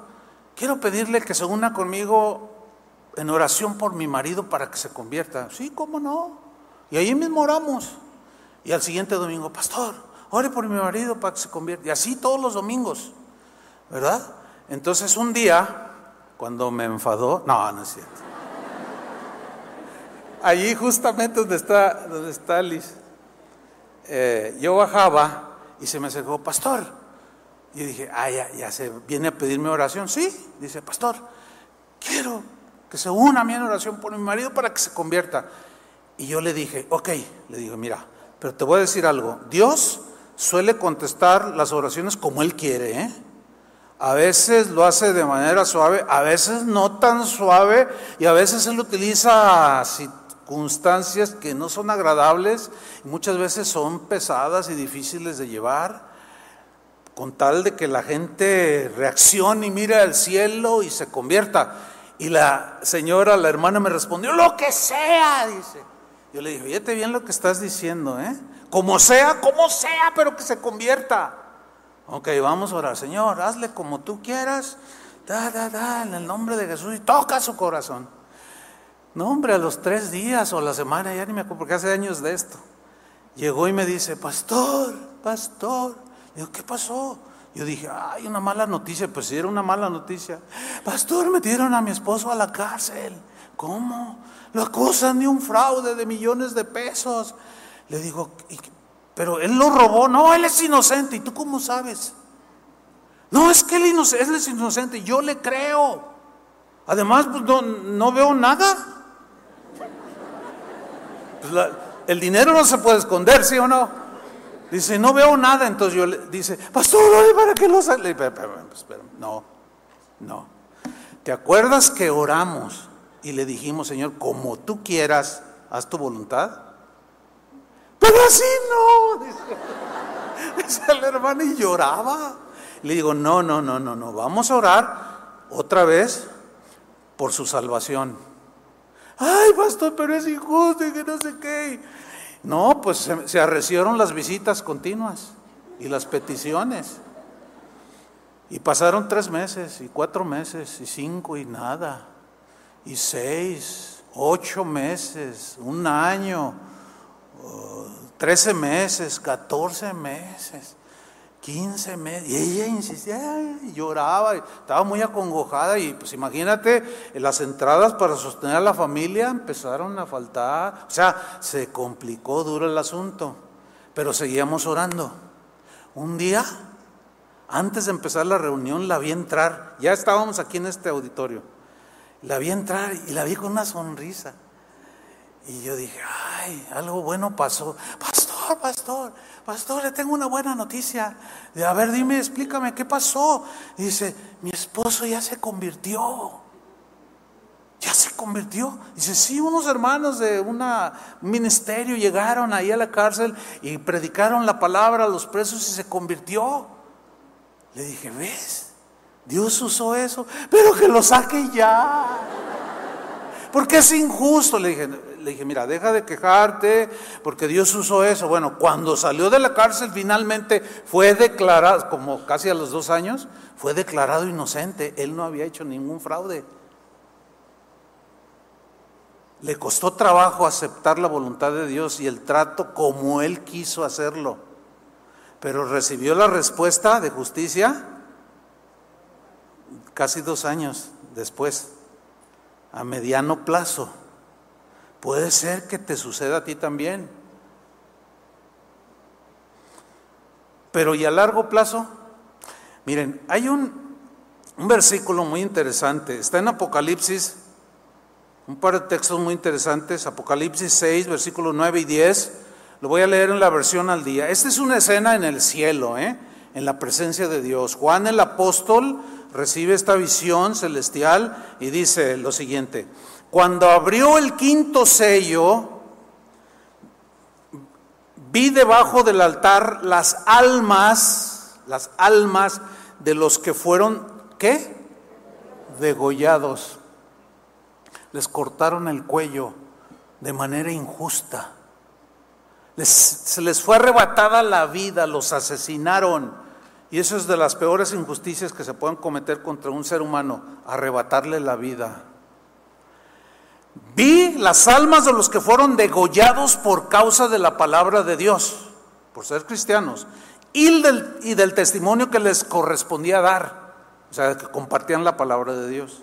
quiero pedirle que se una conmigo en oración por mi marido para que se convierta. Sí, ¿cómo no? Y ahí mismo oramos. Y al siguiente domingo, pastor, ore por mi marido para que se convierta. Y así todos los domingos, ¿verdad? Entonces un día, cuando me enfadó, no, no es cierto. Allí justamente donde está, donde está Liz, eh, yo bajaba y se me acercó, pastor, y dije, ah, ya, ya se viene a pedirme oración. Sí, dice, pastor, quiero que se una a mí en oración por mi marido para que se convierta. Y yo le dije, ok, le digo, mira, Pero te voy a decir algo, Dios suele contestar las oraciones como Él quiere, ¿eh? A veces lo hace de manera suave, a veces no tan suave y a veces Él utiliza circunstancias que no son agradables muchas veces son pesadas y difíciles de llevar con tal de que la gente reaccione y mire al cielo y se convierta. Y la señora, la hermana me respondió, lo que sea, dice. Yo le dije, fíjate bien lo que estás diciendo, ¿eh? Como sea, como sea, pero que se convierta. Ok, vamos a orar. Señor, hazle como tú quieras. Da, da, da, en el nombre de Jesús y toca su corazón. No, hombre, a los tres días o la semana, ya ni me acuerdo, porque hace años de esto. Llegó y me dice, pastor, pastor. Digo, ¿qué pasó? Yo dije, ay, una mala noticia. Pues sí, era una mala noticia. Pastor, metieron a mi esposo a la cárcel. ¿Cómo? Lo acusan de un fraude de millones de pesos. Le digo, pero él lo robó. No, él es inocente. ¿Y tú cómo sabes? No, es que él, es inocente. Yo le creo. Además, pues no, veo nada. Pues el dinero no se puede esconder, ¿sí o no? Dice, no veo nada. Entonces yo le dice, pastor, ¿para qué lo sale? No, no. ¿Te acuerdas que oramos y le dijimos, Señor, como tú quieras, haz tu voluntad? Pero así no. Dice, dice la hermana y lloraba. Le digo, no, no, no, no, no. Vamos a orar otra vez por su salvación. Ay, pastor, pero es injusto y que no sé qué. No, pues se, se arrecieron las visitas continuas y las peticiones. Y pasaron tres meses, y cuatro meses, y cinco, y nada, y seis, ocho meses, un año, trece meses, catorce meses. 15 meses. Y ella insistía, y lloraba, estaba muy acongojada. Y pues imagínate, las entradas para sostener a la familia empezaron a faltar. O sea, se complicó duro el asunto. Pero seguíamos orando. Un día, antes de empezar la reunión, la vi entrar. Ya estábamos aquí en este auditorio. La vi entrar y la vi con una sonrisa. Y yo dije, ay, algo bueno pasó. Pastor, pastor, le tengo una buena noticia. De, a ver, dime, explícame, ¿qué pasó? dice, mi esposo ya se convirtió. Ya se convirtió. Dice, sí, unos hermanos de un ministerio llegaron ahí a la cárcel y predicaron la palabra a los presos y se convirtió. Le dije, ¿ves? Dios usó eso, pero que lo saque ya. Porque es injusto. Le dije, le dije, mira, deja de quejarte porque Dios usó eso. Bueno, cuando salió de la cárcel finalmente fue declarado, como casi a los dos años, fue declarado inocente. Él no había hecho ningún fraude. Le costó trabajo aceptar la voluntad de Dios y el trato como Él quiso hacerlo. Pero recibió la respuesta de justicia casi dos años después, a mediano plazo. Puede ser que te suceda a ti también. Pero ¿y a largo plazo? Miren, hay un, un versículo muy interesante, está en Apocalipsis, un par de textos muy interesantes, Apocalipsis 6, versículos 9 y 10, lo voy a leer en la versión al día. Esta es una escena en el cielo, ¿eh? en la presencia de Dios. Juan el apóstol recibe esta visión celestial y dice lo siguiente, cuando abrió el quinto sello, vi debajo del altar las almas, las almas de los que fueron, ¿qué? Degollados. Les cortaron el cuello de manera injusta. se les fue arrebatada la vida, los asesinaron. Y eso es de las peores injusticias que se pueden cometer contra un ser humano, arrebatarle la vida. Vi las almas de los que fueron degollados por causa de la palabra de Dios, por ser cristianos, y del, testimonio que les correspondía dar, o sea, que compartían la palabra de Dios.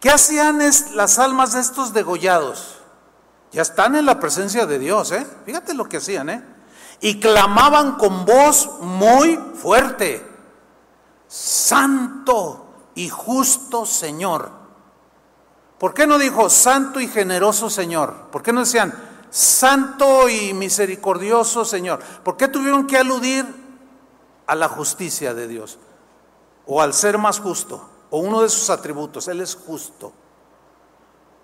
¿Qué hacían es, las almas de estos degollados? Ya están en la presencia de Dios, ¿eh? Fíjate lo que hacían, ¿eh? Y clamaban con voz muy fuerte, Santo y justo Señor ¿Por qué no dijo Santo y generoso Señor? ¿Por qué no decían Santo y misericordioso Señor. ¿Por qué tuvieron que aludir a la justicia de Dios? O al ser más justo, o uno de sus atributos, Él es justo.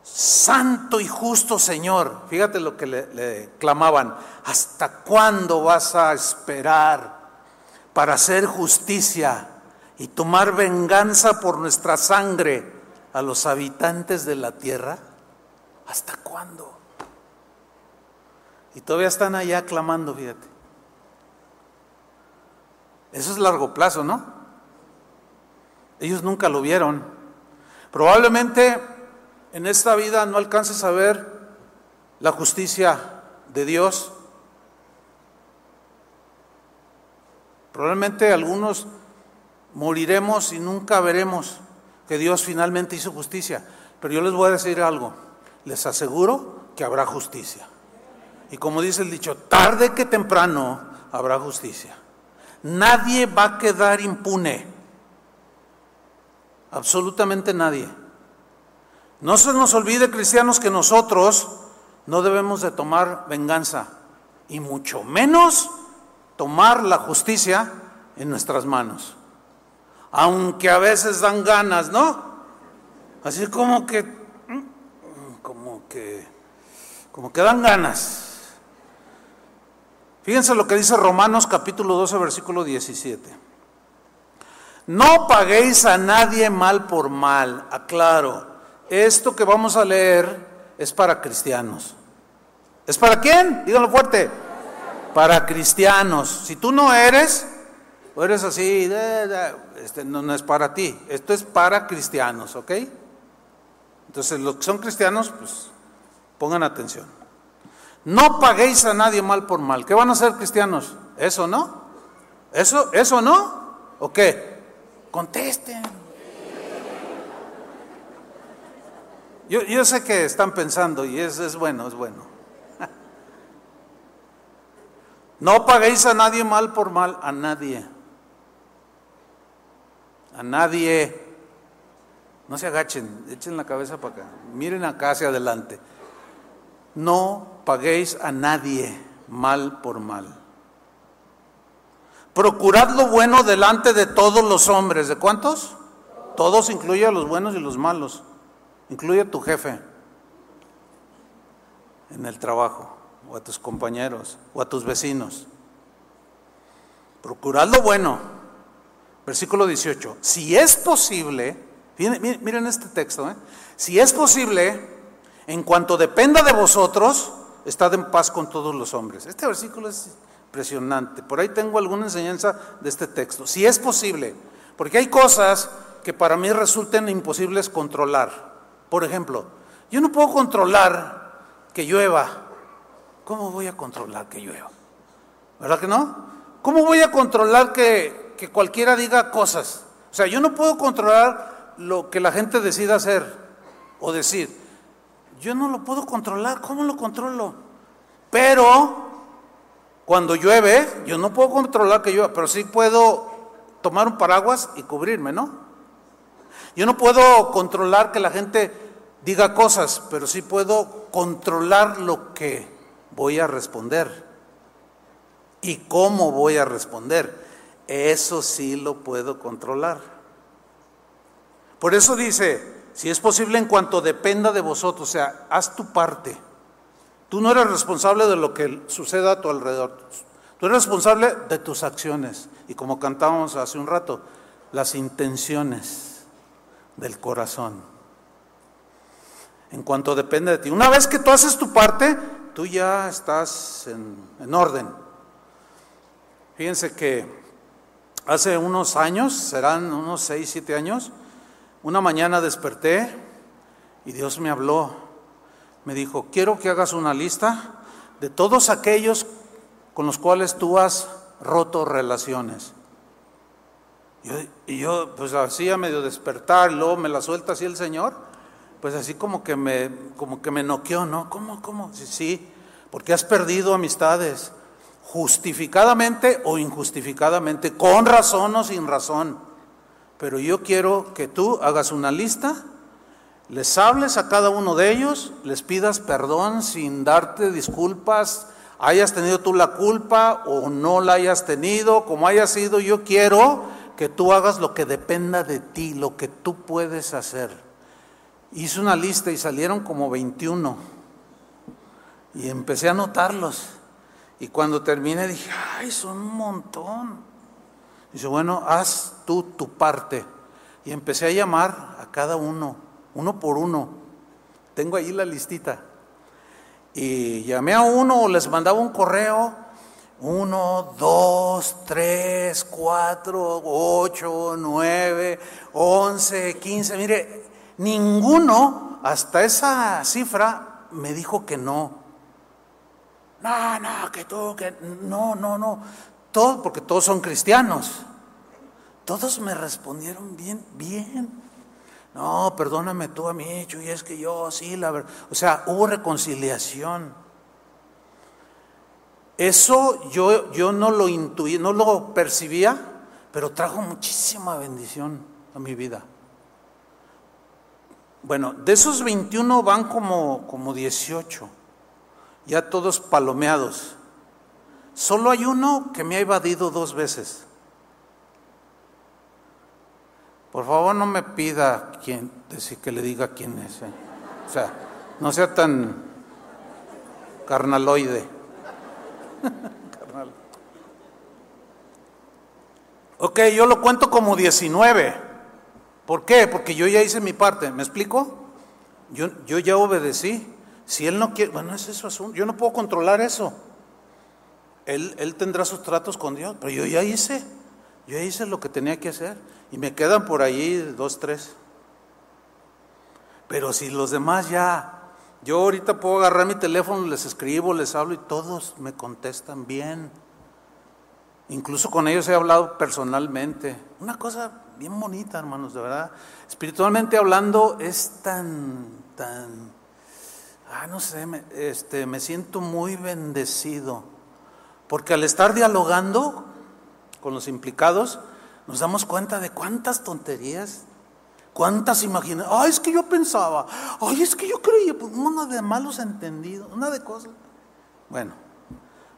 Santo y justo Señor. Fíjate lo que le, clamaban. ¿Hasta cuándo vas a esperar para hacer justicia y tomar venganza por nuestra sangre a los habitantes de la tierra? ¿Hasta cuándo? Y todavía están allá clamando, fíjate. Eso es largo plazo, ¿no? Ellos nunca lo vieron. Probablemente en esta vida no alcances a ver la justicia de Dios. Probablemente algunos moriremos y nunca veremos que Dios finalmente hizo justicia. Pero yo les voy a decir algo, les aseguro que habrá justicia. Y como dice el dicho, tarde que temprano habrá justicia. Nadie va a quedar impune. Absolutamente nadie. No se nos olvide, cristianos, que nosotros no debemos de tomar venganza y mucho menos tomar la justicia en nuestras manos. Aunque a veces dan ganas, ¿no? Así como que, como que, como que dan ganas. Fíjense lo que dice Romanos capítulo 12, versículo 17. No paguéis a nadie mal por mal, aclaro esto que vamos a leer es para cristianos. ¿Es para quién? Díganlo fuerte. Para cristianos. Si tú no eres, o eres así, este, no, es para ti. Esto es para cristianos, ¿ok? Entonces los que son cristianos, pues pongan atención. No paguéis a nadie mal por mal. ¿Qué van a hacer cristianos? ¿Eso no? ¿Eso, eso no? ¿O qué? Contesten. Yo, sé que están pensando y es, es bueno, es bueno. No paguéis a nadie mal por mal, a nadie. A nadie. No se agachen, echen la cabeza para acá. Miren acá hacia adelante. No paguéis a nadie mal por mal. Procurad lo bueno delante de todos los hombres. ¿De cuántos? Todos incluye a los buenos y los malos. Incluye a tu jefe en el trabajo, o a tus compañeros, o a tus vecinos. Procurad lo bueno. Versículo 18. Si es posible, miren, este texto, ¿eh? si es posible, en cuanto dependa de vosotros, estad en paz con todos los hombres. Este versículo es impresionante. Por ahí tengo alguna enseñanza de este texto. Si es posible, porque hay cosas que para mí resultan imposibles controlar. Por ejemplo, yo no puedo controlar que llueva. ¿Cómo voy a controlar que llueva? ¿Verdad que no? ¿Cómo voy a controlar que, que cualquiera diga cosas? O sea, yo no puedo controlar lo que la gente decida hacer o decir. Yo no lo puedo controlar. ¿Cómo lo controlo? Pero cuando llueve, yo no puedo controlar que llueva, pero sí puedo tomar un paraguas y cubrirme, ¿no? Yo no puedo controlar que la gente diga cosas, pero sí puedo controlar lo que voy a responder y cómo voy a responder. Eso sí lo puedo controlar. Por eso dice, si es posible en cuanto dependa de vosotros, o sea, haz tu parte. Tú no eres responsable de lo que suceda a tu alrededor. Tú eres responsable de tus acciones. Y como cantábamos hace un rato, las intenciones del corazón. En cuanto depende de ti. Una vez que tú haces tu parte, tú ya estás en, orden. Fíjense que hace unos años, serán unos 6, 7 años, una mañana desperté y Dios me habló. Me dijo, quiero que hagas una lista de todos aquellos con los cuales tú has roto relaciones y yo, pues así a medio despertar, luego me la suelta así el Señor, pues así como que me, como que me noqueó, ¿no? ¿Cómo, cómo? Sí, sí, porque has perdido amistades, justificadamente o injustificadamente, con razón o sin razón. Pero yo quiero que tú hagas una lista les hables a cada uno de ellos, les pidas perdón sin darte disculpas, hayas tenido tú la culpa o no la hayas tenido, como haya sido, yo quiero que tú hagas lo que dependa de ti, lo que tú puedes hacer. Hice una lista y salieron como 21 y empecé a anotarlos. Y cuando terminé dije, ay, son un montón. Dice, bueno, haz tú tu parte. Y empecé a llamar a cada uno, uno por uno. Tengo ahí la listita. Y llamé a uno les mandaba un correo. Uno, dos, tres, cuatro, ocho, nueve, once, quince. Mire, ninguno hasta esa cifra me dijo que no. No, no, que tú, que no, no, no. Todo, porque todos son cristianos. Todos me respondieron bien, bien. No, perdóname tú a mí, y es que yo, sí, la verdad. O sea, hubo reconciliación. Eso yo, yo no lo intuí, no lo percibía, pero trajo muchísima bendición a mi vida. Bueno, de esos 21 van como, como 18, ya todos palomeados. Solo hay uno que me ha evadido dos veces. Por favor, no me pida quién, decir que le diga quién es. ¿eh? O sea, no sea tan carnaloide. ok, yo lo cuento como 19. ¿Por qué? Porque yo ya hice mi parte. ¿Me explico? Yo, yo ya obedecí. Si él no quiere, bueno, es eso asunto. Yo no puedo controlar eso. Él, él tendrá sus tratos con Dios, pero yo ya hice. Yo ya hice lo que tenía que hacer. Y me quedan por ahí dos, tres. Pero si los demás ya, yo ahorita puedo agarrar mi teléfono, les escribo, les hablo y todos me contestan bien. Incluso con ellos he hablado personalmente. Una cosa bien bonita, hermanos, de verdad. Espiritualmente hablando es tan, tan, ah, no sé, me, este, me siento muy bendecido. Porque al estar dialogando con los implicados, nos damos cuenta de cuántas tonterías, cuántas imaginaciones. Ay, es que yo pensaba, ay, es que yo creía, pues una de malos entendidos, una de cosas. Bueno,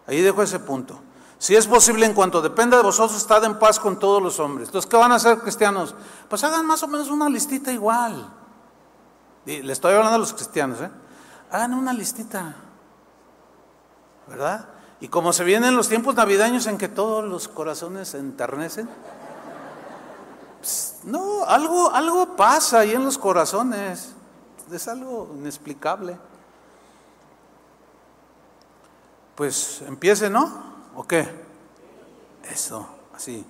ahí dejo ese punto. Si es posible, en cuanto dependa de vosotros, estad en paz con todos los hombres. Entonces, ¿qué van a hacer cristianos? Pues hagan más o menos una listita igual. Le estoy hablando a los cristianos, ¿eh? Hagan una listita, ¿verdad? Y como se vienen los tiempos navideños en que todos los corazones se enternecen, pues, no, algo, algo pasa ahí en los corazones. Es algo inexplicable. Pues empiece, ¿no? ¿O qué? Eso, así.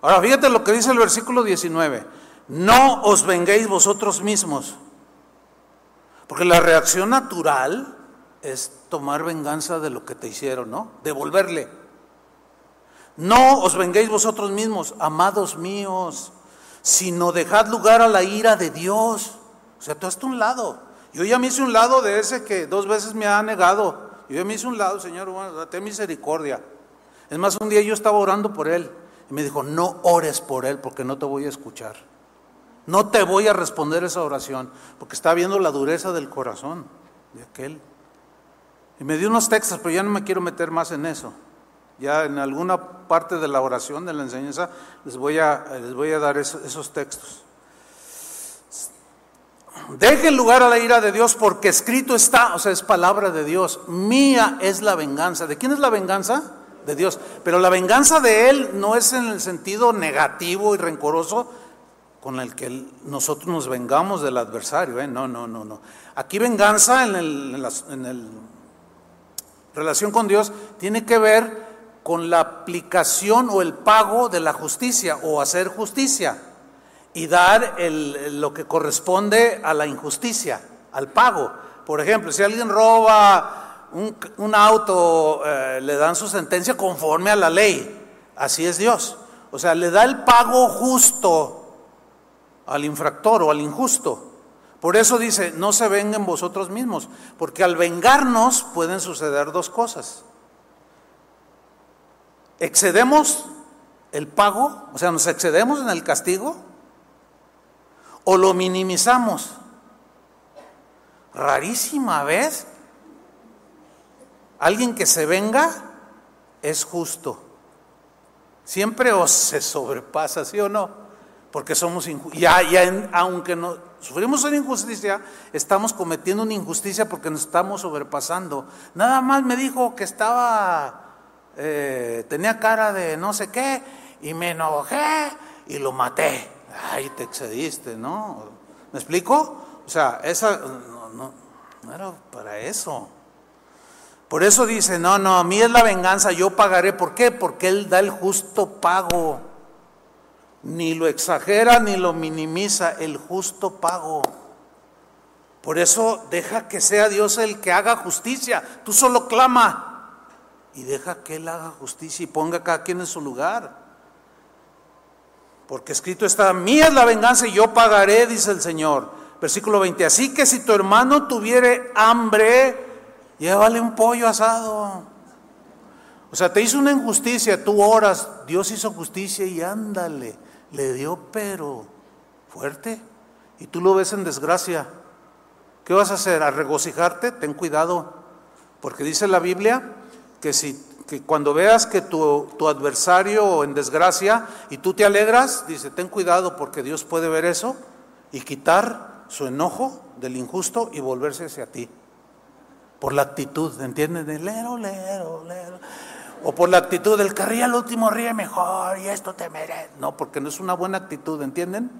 Ahora fíjate lo que dice el versículo 19. No os venguéis vosotros mismos. Porque la reacción natural es tomar venganza de lo que te hicieron, ¿no? Devolverle. No os venguéis vosotros mismos, amados míos, sino dejad lugar a la ira de Dios. O sea, tú hasta un lado. Yo ya me hice un lado de ese que dos veces me ha negado. Yo ya me hice un lado, Señor, date misericordia. Es más, un día yo estaba orando por él y me dijo, no ores por él porque no te voy a escuchar. No te voy a responder esa oración porque está viendo la dureza del corazón de aquel. Y me dio unos textos, pero ya no me quiero meter más en eso. Ya en alguna parte de la oración, de la enseñanza, les voy a, les voy a dar esos, textos. Dejen lugar a la ira de Dios porque escrito está, o sea, es palabra de Dios. Mía es la venganza. ¿De quién es la venganza? De Dios. Pero la venganza de Él no es en el sentido negativo y rencoroso con el que nosotros nos vengamos del adversario. ¿eh? No, no, no, no. Aquí venganza en el, en el relación con Dios tiene que ver con la aplicación o el pago de la justicia o hacer justicia y dar lo que corresponde a la injusticia, al pago. Por ejemplo, si alguien roba un, auto, eh, le dan su sentencia conforme a la ley. Así es Dios. O sea, le da el pago justo al infractor o al injusto. Por eso dice, no se vengan vosotros mismos, porque al vengarnos pueden suceder dos cosas excedemos el pago, o sea, nos excedemos en el castigo, o lo minimizamos rarísima vez. Alguien que se venga es justo. Siempre os se sobrepasa, ¿sí o no? Porque somos ya, ya aunque sufrimos una injusticia, estamos cometiendo una injusticia porque nos estamos sobrepasando. Nada más me dijo que estaba, eh, tenía cara de no sé qué, y me enojé y lo maté. Ay, te excediste, ¿no? ¿Me explico? O sea, esa no era para eso. Por eso dice, no, no, a mí es la venganza, yo pagaré. ¿Por qué? Porque Él da el justo pago. Ni lo exagera ni lo minimiza, el justo pago. Por eso deja que sea Dios el que haga justicia. Tú solo clama y deja que Él haga justicia y ponga a cada quien en su lugar. Porque escrito está, mía es la venganza y yo pagaré, dice el Señor. Versículo 20, así que si tu hermano tuviere hambre, llévale un pollo asado. O sea, te hizo una injusticia, tú oras, Dios hizo justicia y ándale, le dio pero fuerte. Y tú lo ves en desgracia. ¿Qué vas a hacer? ¿A regocijarte? Ten cuidado, porque dice la Biblia que si que cuando veas que tu, tu, adversario en desgracia y tú te alegras, dice, ten cuidado porque Dios puede ver eso y quitar su enojo del injusto y volverse hacia ti por la actitud, ¿entienden? De lero, lero, lero. O por la actitud del que ríe al último ríe mejor y esto te merece. No, porque no es una buena actitud, ¿entienden?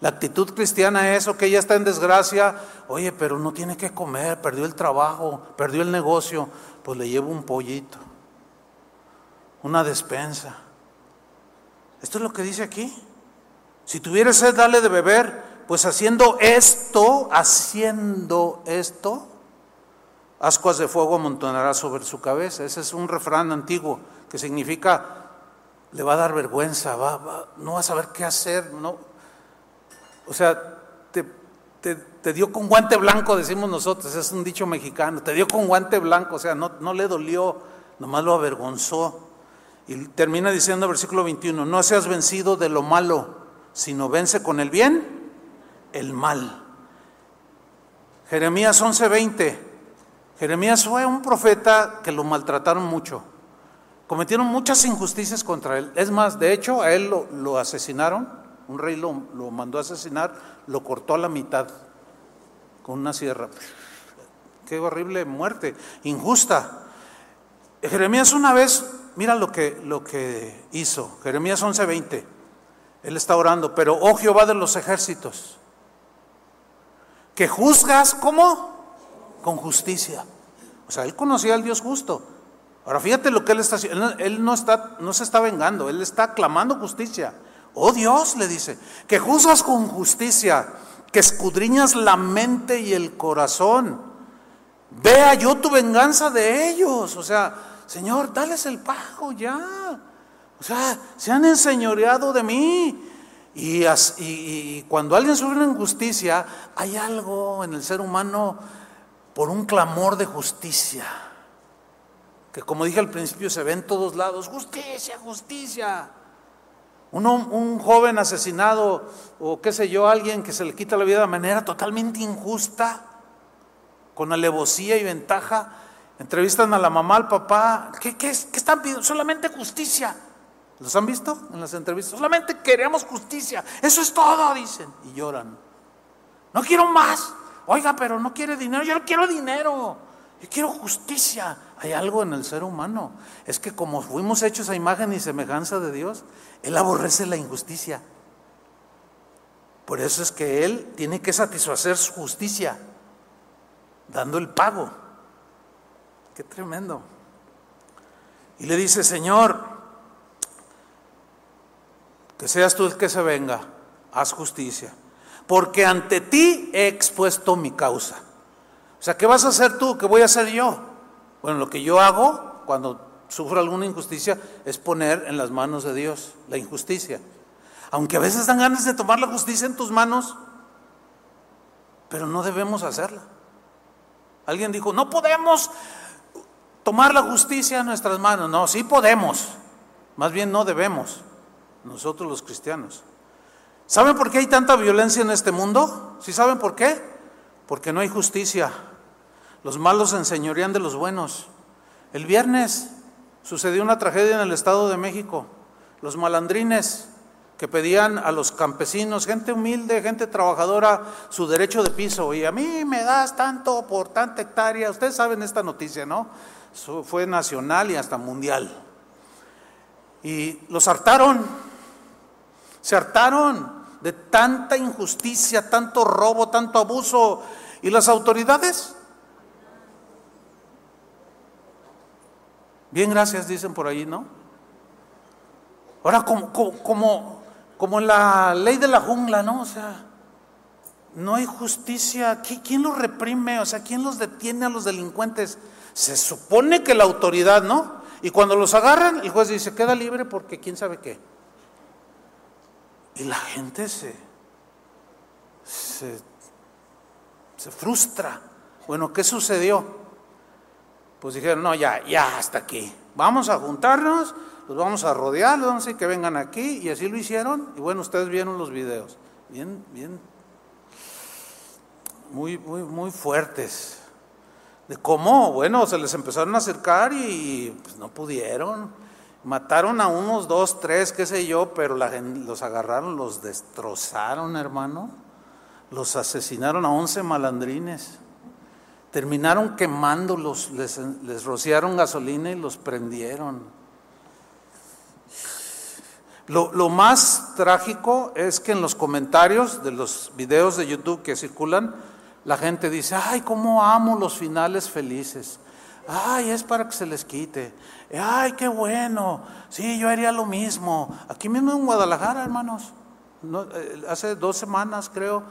La actitud cristiana es, que ella está en desgracia, oye, pero no tiene que comer, perdió el trabajo, perdió el negocio, pues le llevo un pollito, una despensa. Esto es lo que dice aquí. Si tuviera sed, dale de beber, pues haciendo esto, haciendo esto, ascuas de fuego amontonará sobre su cabeza. Ese es un refrán antiguo que significa le va a dar vergüenza, va, no va a saber qué hacer, no. O sea, te, te, dio con guante blanco, decimos nosotros, es un dicho mexicano, te dio con guante blanco, o sea, no, no le dolió, nomás lo avergonzó. Y termina diciendo versículo 21, no seas vencido de lo malo, sino vence con el bien el mal. Jeremías 11:20 Jeremías fue un profeta que lo maltrataron mucho. Cometieron muchas injusticias contra él. Es más, de hecho, a él lo, asesinaron. Un rey lo, mandó a asesinar, lo cortó a la mitad con una sierra. Qué horrible muerte, injusta. Jeremías una vez, mira lo que, lo que hizo. Jeremías 11:20. Él está orando, pero oh Jehová de los ejércitos, que juzgas, ¿cómo? Con justicia. O sea, él conocía al Dios justo. Ahora fíjate lo que él está haciendo. Él no, está, no se está vengando, él está clamando justicia. Oh Dios, le dice, que juzgas con justicia, que escudriñas la mente y el corazón. Vea yo tu venganza de ellos. O sea, Señor, dales el pago ya. O sea, se han enseñoreado de mí. Y, y cuando alguien sufre una injusticia, hay algo en el ser humano por un clamor de justicia, que como dije al principio se ve en todos lados, justicia, justicia. un joven asesinado o qué sé yo, alguien que se le quita la vida de manera totalmente injusta, con alevosía y ventaja, entrevistan a la mamá, al papá, ¿qué, qué, qué están pidiendo? Solamente justicia. ¿Los han visto en las entrevistas? Solamente queremos justicia. Eso es todo, dicen. Y lloran. No quiero más. Oiga, pero no quiere dinero, yo no quiero dinero, yo quiero justicia. Hay algo en el ser humano. Es que como fuimos hechos a imagen y semejanza de Dios, Él aborrece la injusticia. Por eso es que Él tiene que satisfacer su justicia, dando el pago. Qué tremendo. Y le dice, Señor, que seas tú el que se venga, haz justicia porque ante ti he expuesto mi causa. O sea, ¿qué vas a hacer tú? ¿Qué voy a hacer yo? Bueno, lo que yo hago cuando sufro alguna injusticia es poner en las manos de Dios la injusticia. Aunque a veces dan ganas de tomar la justicia en tus manos, pero no debemos hacerla. Alguien dijo, no podemos tomar la justicia en nuestras manos. No, sí podemos. Más bien no debemos, nosotros los cristianos. ¿Saben por qué hay tanta violencia en este mundo? ¿Sí saben por qué? porque no hay justicia. Los malos se enseñorean de los buenos. El viernes sucedió una tragedia en el Estado de México. Los malandrines que pedían a los campesinos, gente humilde, gente trabajadora, su derecho de piso. Y a mí me das tanto por tanta hectárea. Ustedes saben esta noticia, ¿no? Fue nacional y hasta mundial. Y los hartaron, se hartaron de tanta injusticia, tanto robo, tanto abuso. ¿Y las autoridades? Bien, gracias, dicen por ahí, ¿no? Ahora, como, como, como la ley de la jungla, ¿no? O sea, no hay justicia. ¿Quién los reprime? O sea, ¿quién los detiene a los delincuentes? Se supone que la autoridad, ¿no? Y cuando los agarran, el juez dice, queda libre porque quién sabe qué. Y la gente se, se, frustra. Bueno, ¿qué sucedió? Pues dijeron, no, ya, ya, hasta aquí. Vamos a juntarnos, los vamos a rodear, los vamos a decir que vengan aquí. Y así lo hicieron. Y bueno, ustedes vieron los videos. Bien, bien, muy, muy, muy fuertes. De cómo, bueno, se les empezaron a acercar y pues, no pudieron. Mataron a unos dos, tres, qué sé yo, pero los agarraron, los destrozaron, hermano. Los asesinaron a once malandrines. Terminaron quemándolos, les, les rociaron gasolina y los prendieron. Lo, lo, más trágico es que en los comentarios de los videos de YouTube que circulan, la gente dice, ay, cómo amo los finales felices. Ay, es para que se les quite. Ay, qué bueno. Sí, yo haría lo mismo. Aquí mismo en Guadalajara, hermanos. Eh, hace dos semanas, creo,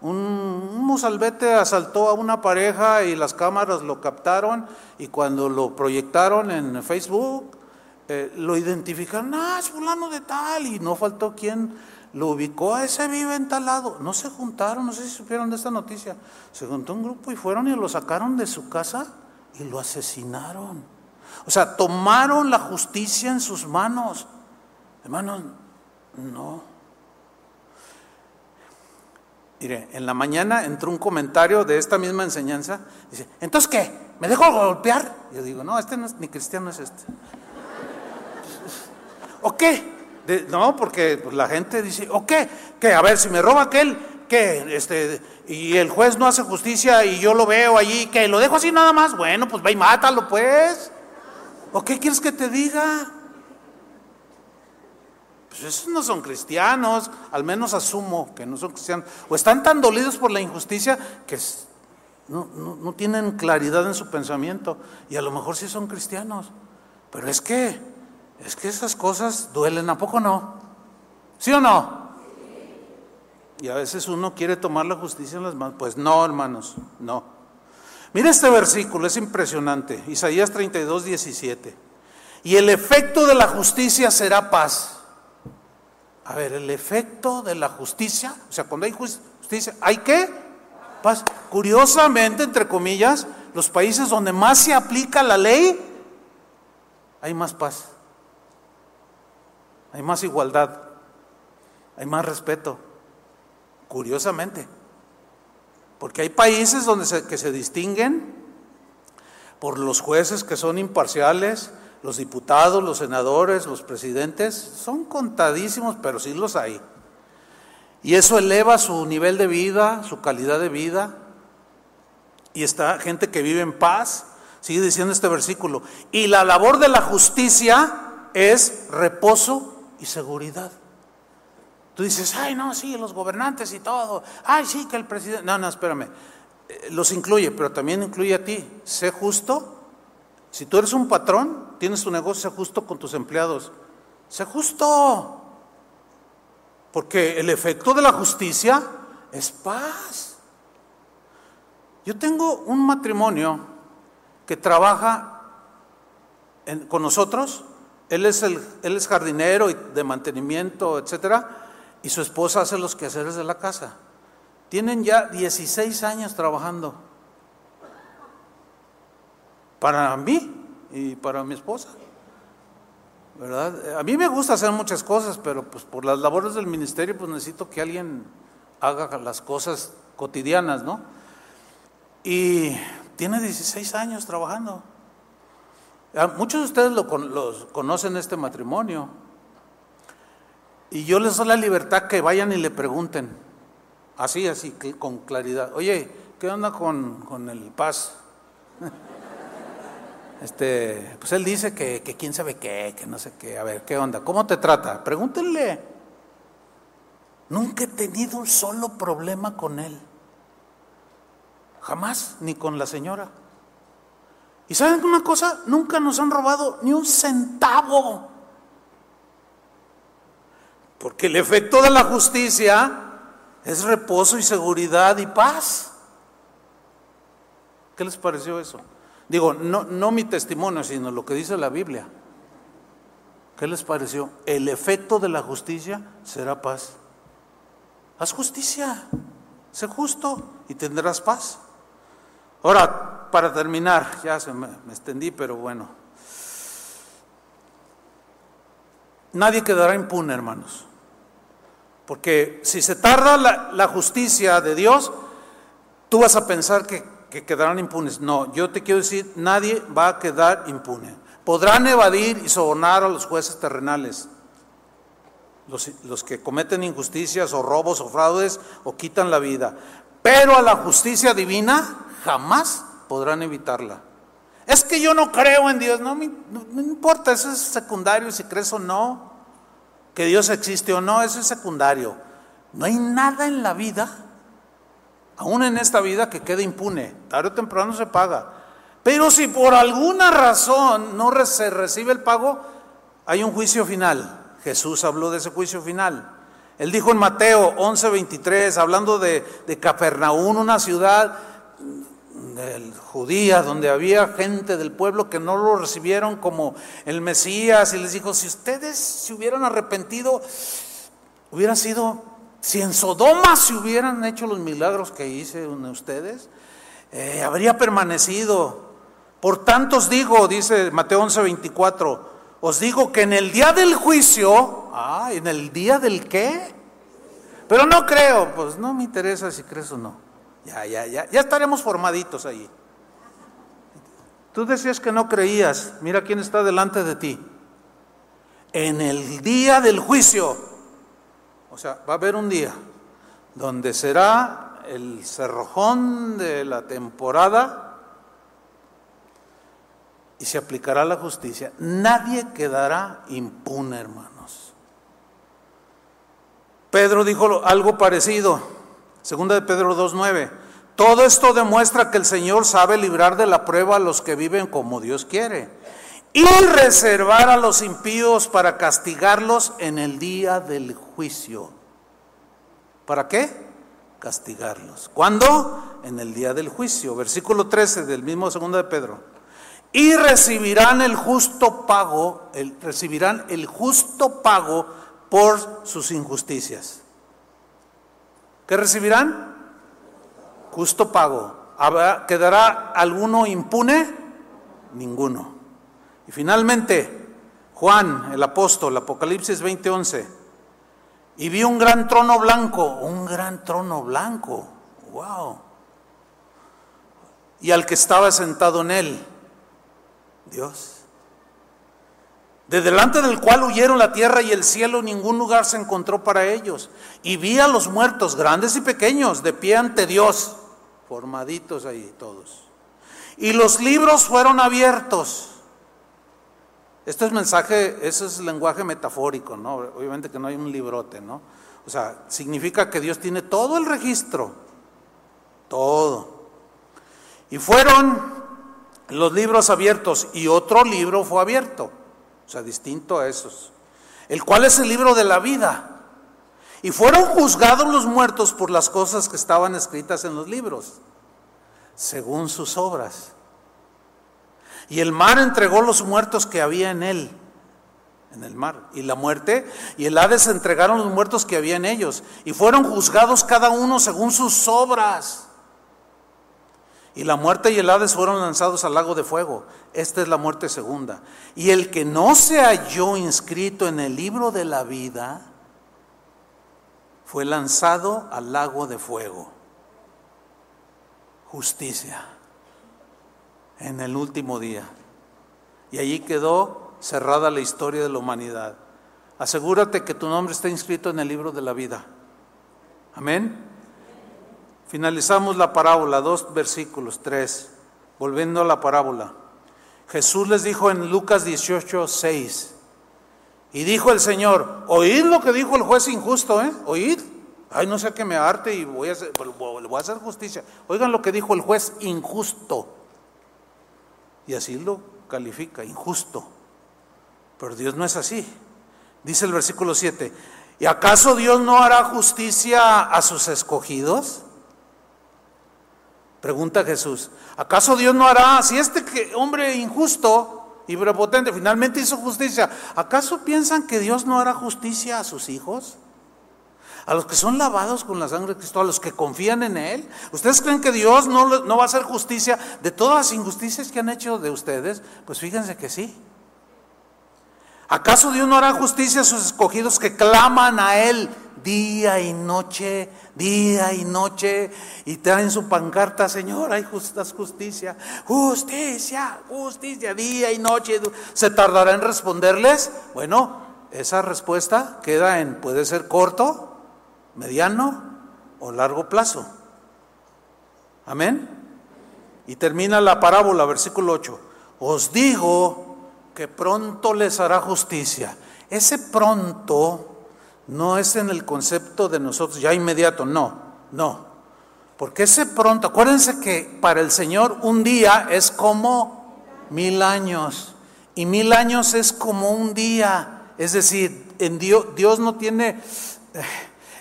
un, un mozalbete asaltó a una pareja y las cámaras lo captaron y cuando lo proyectaron en Facebook, eh, lo identificaron, ah, es fulano de tal, y no faltó quien lo ubicó, a ese vive en tal lado. No se juntaron, no sé si supieron de esta noticia. Se juntó un grupo y fueron y lo sacaron de su casa y lo asesinaron. O sea, tomaron la justicia en sus manos. Hermanos, no. Mire, en la mañana entró un comentario de esta misma enseñanza. Dice, ¿entonces qué? ¿Me dejo golpear? Yo digo, no, este no es, ni cristiano es este. ¿O qué? no, porque pues, la gente dice, ¿o qué? ¿Qué? A ver, si me roba aquel, ¿qué? Este, y el juez no hace justicia y yo lo veo allí, que lo dejo así nada más, bueno, pues ve y mátalo pues. ¿O qué quieres que te diga? Pues esos no son cristianos, al menos asumo que no son cristianos. O están tan dolidos por la injusticia que no, tienen claridad en su pensamiento. Y a lo mejor sí son cristianos. Pero es que, es que esas cosas duelen, ¿a poco no? ¿Sí o no? Y a veces uno quiere tomar la justicia en las manos. Pues no, hermanos, no. Mira este versículo, es impresionante. Isaías 32, 17. Y el efecto de la justicia será paz. A ver, el efecto de la justicia, o sea, cuando hay justicia, ¿hay qué? Paz. Curiosamente, entre comillas, los países donde más se aplica la ley, hay más paz. Hay más igualdad. Hay más respeto curiosamente. Porque hay países donde se, que se distinguen por los jueces que son imparciales, los diputados, los senadores, los presidentes, son contadísimos, pero sí los hay. Y eso eleva su nivel de vida, su calidad de vida. Y está gente que vive en paz, sigue diciendo este versículo. Y la labor de la justicia es reposo y seguridad. Tú dices, ay, no, sí, los gobernantes y todo. Ay, sí, que el presidente. No, no, espérame. Eh, los incluye, pero también incluye a ti. Sé justo. Si tú eres un patrón, tienes tu negocio, sé justo con tus empleados. Sé justo. Porque el efecto de la justicia es paz. Yo tengo un matrimonio que trabaja con nosotros. Él es, el, él es jardinero y de mantenimiento, etcétera y su esposa hace los quehaceres de la casa. Tienen ya 16 años trabajando. Para mí y para mi esposa. ¿Verdad? A mí me gusta hacer muchas cosas, pero pues por las labores del ministerio pues necesito que alguien haga las cosas cotidianas, ¿no? Y tiene 16 años trabajando. Ah, muchos de ustedes lo, conocen este matrimonio. Y yo les doy la libertad que vayan y le pregunten, así, así, con claridad. Oye, ¿qué onda con, con el paz? Este, pues él dice que, que quién sabe qué, que no sé qué. A ver, ¿qué onda? ¿Cómo te trata? Pregúntenle. Nunca he tenido un solo problema con él. Jamás, ni con la señora. ¿Y saben una cosa? Nunca nos han robado ni un centavo. Porque el efecto de la justicia es reposo y seguridad y paz. ¿Qué les pareció eso? Digo, no, no mi testimonio, sino lo que dice la Biblia. ¿Qué les pareció? El efecto de la justicia será paz. Haz justicia, sé justo y tendrás paz. Ahora, para terminar, ya se me, extendí, pero bueno. Nadie quedará impune, hermanos. Porque si se tarda la, justicia de Dios, tú vas a pensar que que quedarán impunes. No, yo te quiero decir, nadie va a quedar impune. Podrán evadir y sobornar a los jueces terrenales, los, que cometen injusticias o robos o fraudes o quitan la vida, pero a la justicia divina jamás podrán evitarla. Es que yo no creo en Dios, no, no, importa, eso es secundario si crees o no, que Dios existe o no, eso es secundario. No hay nada en la vida aún en esta vida que quede impune, tarde o temprano se paga. Pero si por alguna razón no se recibe el pago, hay un juicio final. Jesús habló de ese juicio final. Él dijo en Mateo 11:23, hablando de, de una ciudad judía donde había gente del pueblo que no lo recibieron como el Mesías y les dijo, si ustedes se hubieran arrepentido, hubieran sido si en Sodoma se hubieran hecho los milagros que hice ustedes, eh, habría permanecido. Por tanto os digo, dice Mateo 11, 24, os digo que en el día del juicio, ah, en el día del qué, pero no creo, pues no me interesa si crees o no. Ya, ya, ya, ya estaremos formaditos ahí. Tú decías que no creías, mira quién está delante de ti. En el día del juicio, o sea, va a haber un día donde será el cerrojón de la temporada y se aplicará la justicia. Nadie quedará impune, hermanos. Pedro dijo algo parecido, segunda de Pedro 2.9. Todo esto demuestra que el Señor sabe librar de la prueba a los que viven como Dios quiere y reservar a los impíos para castigarlos en el día del juicio. ¿Para qué? Castigarlos. ¿Cuándo? En el día del juicio. Versículo 13 del mismo segundo de Pedro. Y recibirán el justo pago, recibirán el justo pago por sus injusticias. ¿Qué recibirán? Justo pago. ¿Quedará alguno impune? Ninguno. Y finalmente, Juan, el apóstol, Apocalipsis 20:11, y vi un gran trono blanco, un gran trono blanco, wow. Y al que estaba sentado en él, Dios. De delante del cual huyeron la tierra y el cielo, ningún lugar se encontró para ellos. Y vi a los muertos, grandes y pequeños, de pie ante Dios, formaditos ahí todos. Y los libros fueron abiertos. Este es mensaje, ese es lenguaje metafórico, ¿no? Obviamente que no hay un librote, ¿no? O sea, significa que Dios tiene todo el registro, todo. Y fueron los libros abiertos y otro libro fue abierto, o sea, distinto a esos, el cual es el libro de la vida. Y fueron juzgados los muertos por las cosas que estaban escritas en los libros, según sus obras. Y el mar entregó los muertos que había en él, en el mar. Y la muerte y el Hades entregaron los muertos que había en ellos. Y fueron juzgados cada uno según sus obras. Y la muerte y el Hades fueron lanzados al lago de fuego. Esta es la muerte segunda. Y el que no se halló inscrito en el libro de la vida fue lanzado al lago de fuego. justicia en el último día. Y allí quedó cerrada la historia de la humanidad. Asegúrate que tu nombre está inscrito en el libro de la vida. Amén. Finalizamos la parábola, dos versículos, tres. Volviendo a la parábola. Jesús les dijo en Lucas 18, 6. Y dijo el Señor, oíd lo que dijo el juez injusto, ¿eh? Oíd. Ay, no sé qué me arte y voy a hacer, voy a hacer justicia. Oigan lo que dijo el juez injusto. Y así lo califica, injusto. Pero Dios no es así. Dice el versículo 7, ¿y acaso Dios no hará justicia a sus escogidos? Pregunta Jesús, ¿acaso Dios no hará, si este hombre injusto y prepotente finalmente hizo justicia, ¿acaso piensan que Dios no hará justicia a sus hijos? A los que son lavados con la sangre de Cristo, a los que confían en Él. ¿Ustedes creen que Dios no, no va a hacer justicia de todas las injusticias que han hecho de ustedes? Pues fíjense que sí. ¿Acaso Dios no hará justicia a sus escogidos que claman a Él día y noche, día y noche, y traen su pancarta, Señor, hay justicia, justicia, justicia, día y noche? ¿Se tardará en responderles? Bueno, esa respuesta queda en, puede ser corto, mediano o largo plazo. Amén. Y termina la parábola, versículo 8. Os digo que pronto les hará justicia. Ese pronto no es en el concepto de nosotros, ya inmediato, no, no. Porque ese pronto, acuérdense que para el Señor un día es como mil años y mil años es como un día. Es decir, en Dios, Dios no tiene, eh,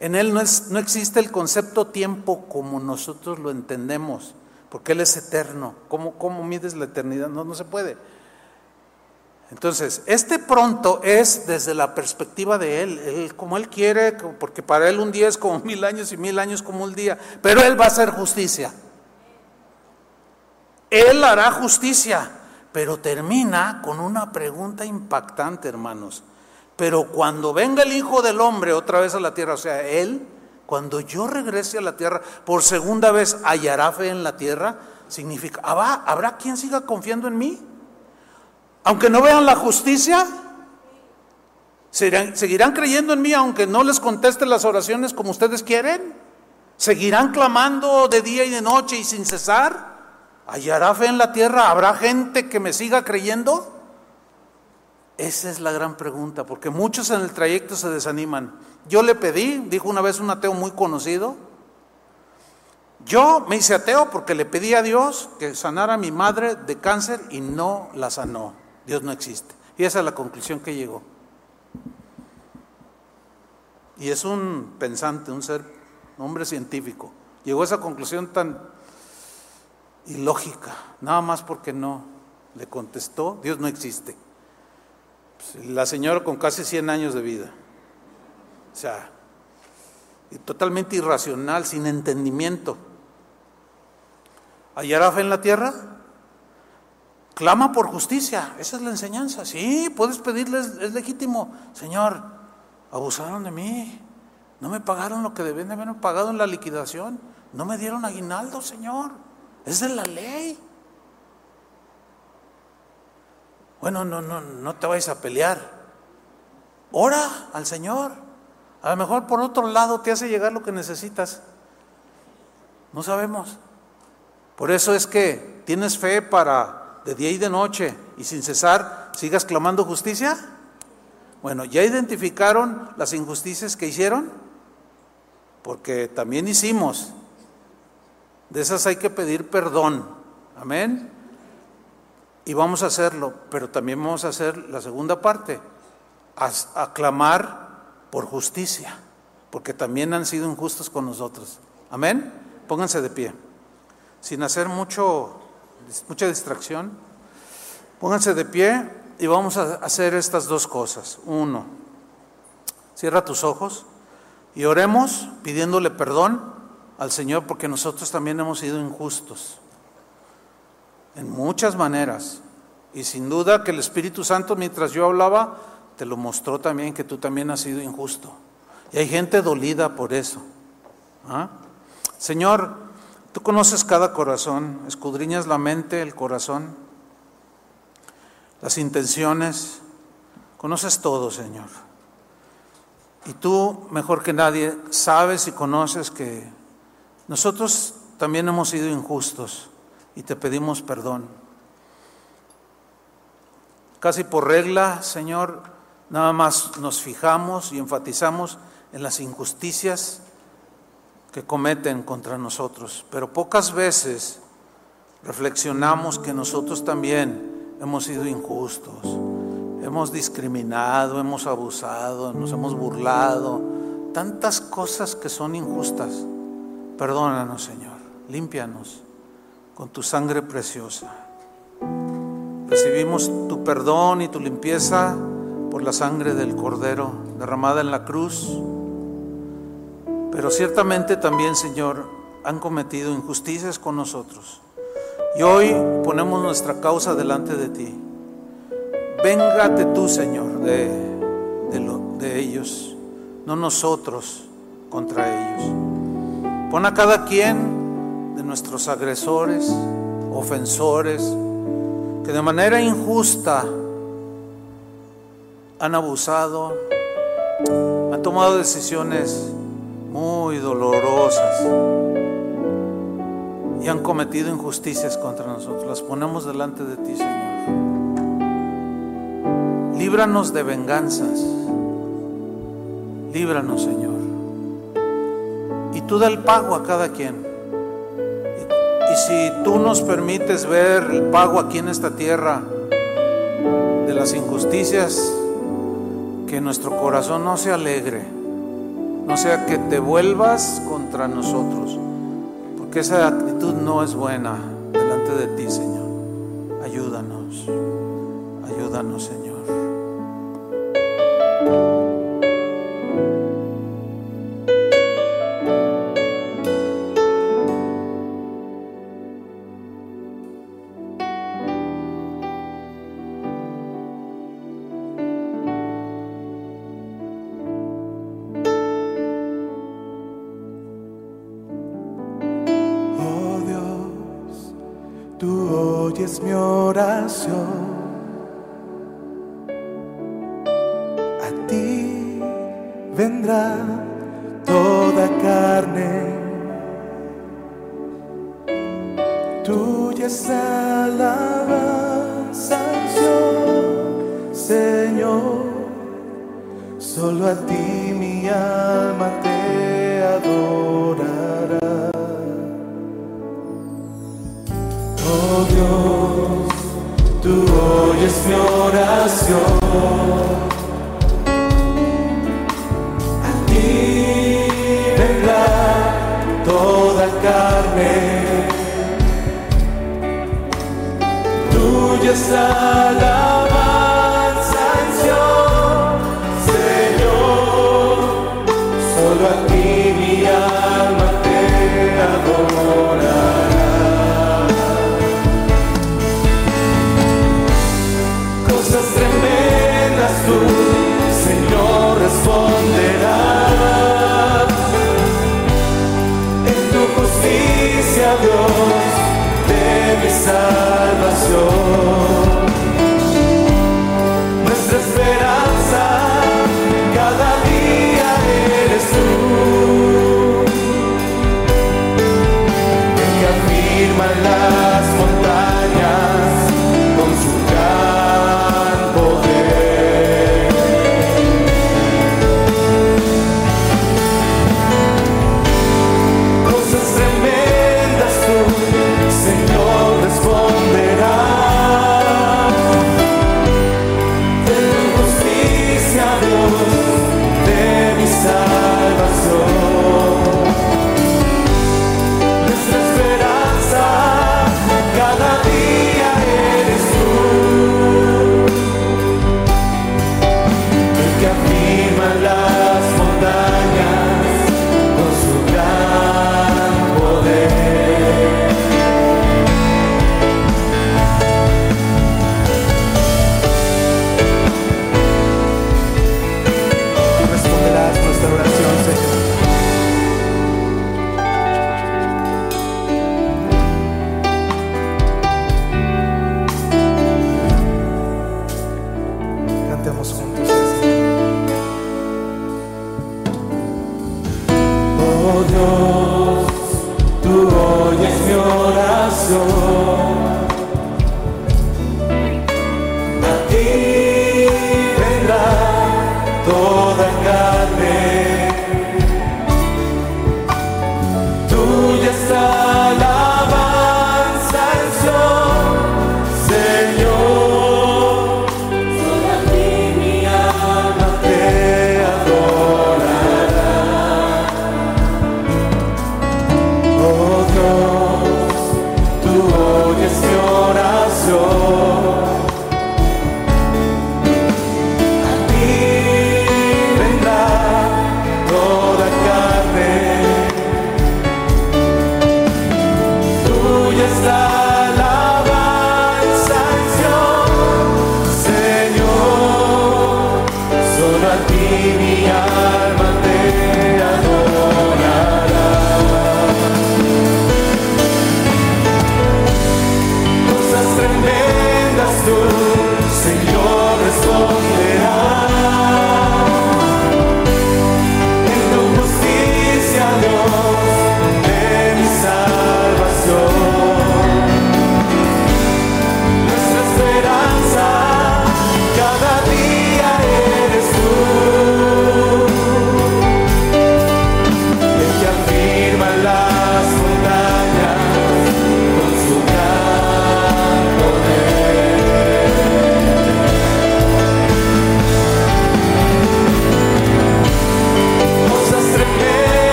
en Él no, es, no existe el concepto tiempo como nosotros lo entendemos, porque Él es eterno. ¿Cómo, cómo mides la eternidad? No, no se puede. Entonces, este pronto es desde la perspectiva de él, como él quiere, porque para él un día es como mil años y mil años como un día, pero él va a hacer justicia. Él hará justicia, pero termina con una pregunta impactante, hermanos. Pero cuando venga el Hijo del Hombre otra vez a la tierra, o sea, él, cuando yo regrese a la tierra por segunda vez, ¿hallará fe en la tierra? Significa, ¿habrá quien siga confiando en mí? Aunque no vean la justicia, ¿seguirán, creyendo en mí aunque no les conteste las oraciones como ustedes quieren? ¿Seguirán clamando de día y de noche y sin cesar? ¿Hallará fe en la tierra? ¿Habrá gente que me siga creyendo? Esa es la gran pregunta, porque muchos en el trayecto se desaniman. Yo le pedí, dijo una vez un ateo muy conocido, yo me hice ateo porque le pedí a Dios que sanara a mi madre de cáncer y no la sanó. Dios no existe. Y esa es la conclusión que llegó. Y es un pensante, un ser, un hombre científico. Llegó a esa conclusión tan ilógica, nada más porque no le contestó, Dios no existe. Pues, la señora con casi 100 años de vida. O sea, totalmente irracional, sin entendimiento. ¿Hallará fe en la tierra? Clama por justicia, esa es la enseñanza. Sí, puedes pedirles, es legítimo. Señor, abusaron de mí, no me pagaron lo que deben de haberme pagado en la liquidación, no me dieron aguinaldo, Señor, es de la ley. Bueno, no, no, no te vayas a pelear. Ora al Señor. A lo mejor por otro lado te hace llegar lo que necesitas. No sabemos. Por eso es que tienes fe para de día y de noche y sin cesar sigas clamando justicia? Bueno, ¿ya identificaron las injusticias que hicieron? Porque también hicimos. De esas hay que pedir perdón. Amén. Y vamos a hacerlo, pero también vamos a hacer la segunda parte, a, clamar por justicia, porque también han sido injustos con nosotros. Amén. Pónganse de pie, sin hacer mucho mucha distracción. Pónganse de pie y vamos a hacer estas dos cosas. Uno, cierra tus ojos y oremos pidiéndole perdón al Señor porque nosotros también hemos sido injustos en muchas maneras. Y sin duda que el Espíritu Santo mientras yo hablaba te lo mostró también que tú también has sido injusto. Y hay gente dolida por eso. ¿Ah? Señor, Tú conoces cada corazón, escudriñas la mente, el corazón, las intenciones, conoces todo, Señor. Y tú, mejor que nadie, sabes y conoces que nosotros también hemos sido injustos y te pedimos perdón. Casi por regla, Señor, nada más nos fijamos y enfatizamos en las injusticias que cometen contra nosotros, pero pocas veces reflexionamos que nosotros también hemos sido injustos, hemos discriminado, hemos abusado, nos hemos burlado, tantas cosas que son injustas. Perdónanos, Señor, límpianos con tu sangre preciosa. Recibimos tu perdón y tu limpieza por la sangre del Cordero derramada en la cruz pero ciertamente también, Señor, han cometido injusticias con nosotros. Y hoy ponemos nuestra causa delante de ti. Véngate tú, Señor, de, de ellos, no nosotros contra ellos. Pon a cada quien de nuestros agresores, ofensores, que de manera injusta han abusado, han tomado decisiones muy dolorosas y han cometido injusticias contra nosotros. Las ponemos delante de ti, Señor. Líbranos de venganzas. Líbranos, Señor. Y tú da el pago a cada quien. Y, si tú nos permites ver el pago aquí en esta tierra de las injusticias, que nuestro corazón no se alegre no sea que te vuelvas contra nosotros, porque esa actitud no es buena delante de ti, Señor. Ayúdanos, ayúdanos, Señor.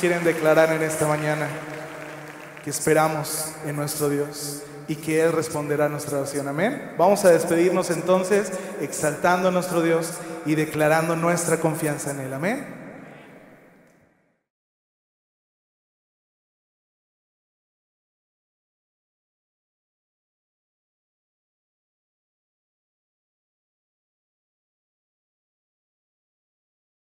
quieren declarar en esta mañana que esperamos en nuestro Dios y que Él responderá a nuestra oración. Amén. Vamos a despedirnos entonces exaltando a nuestro Dios y declarando nuestra confianza en Él. Amén.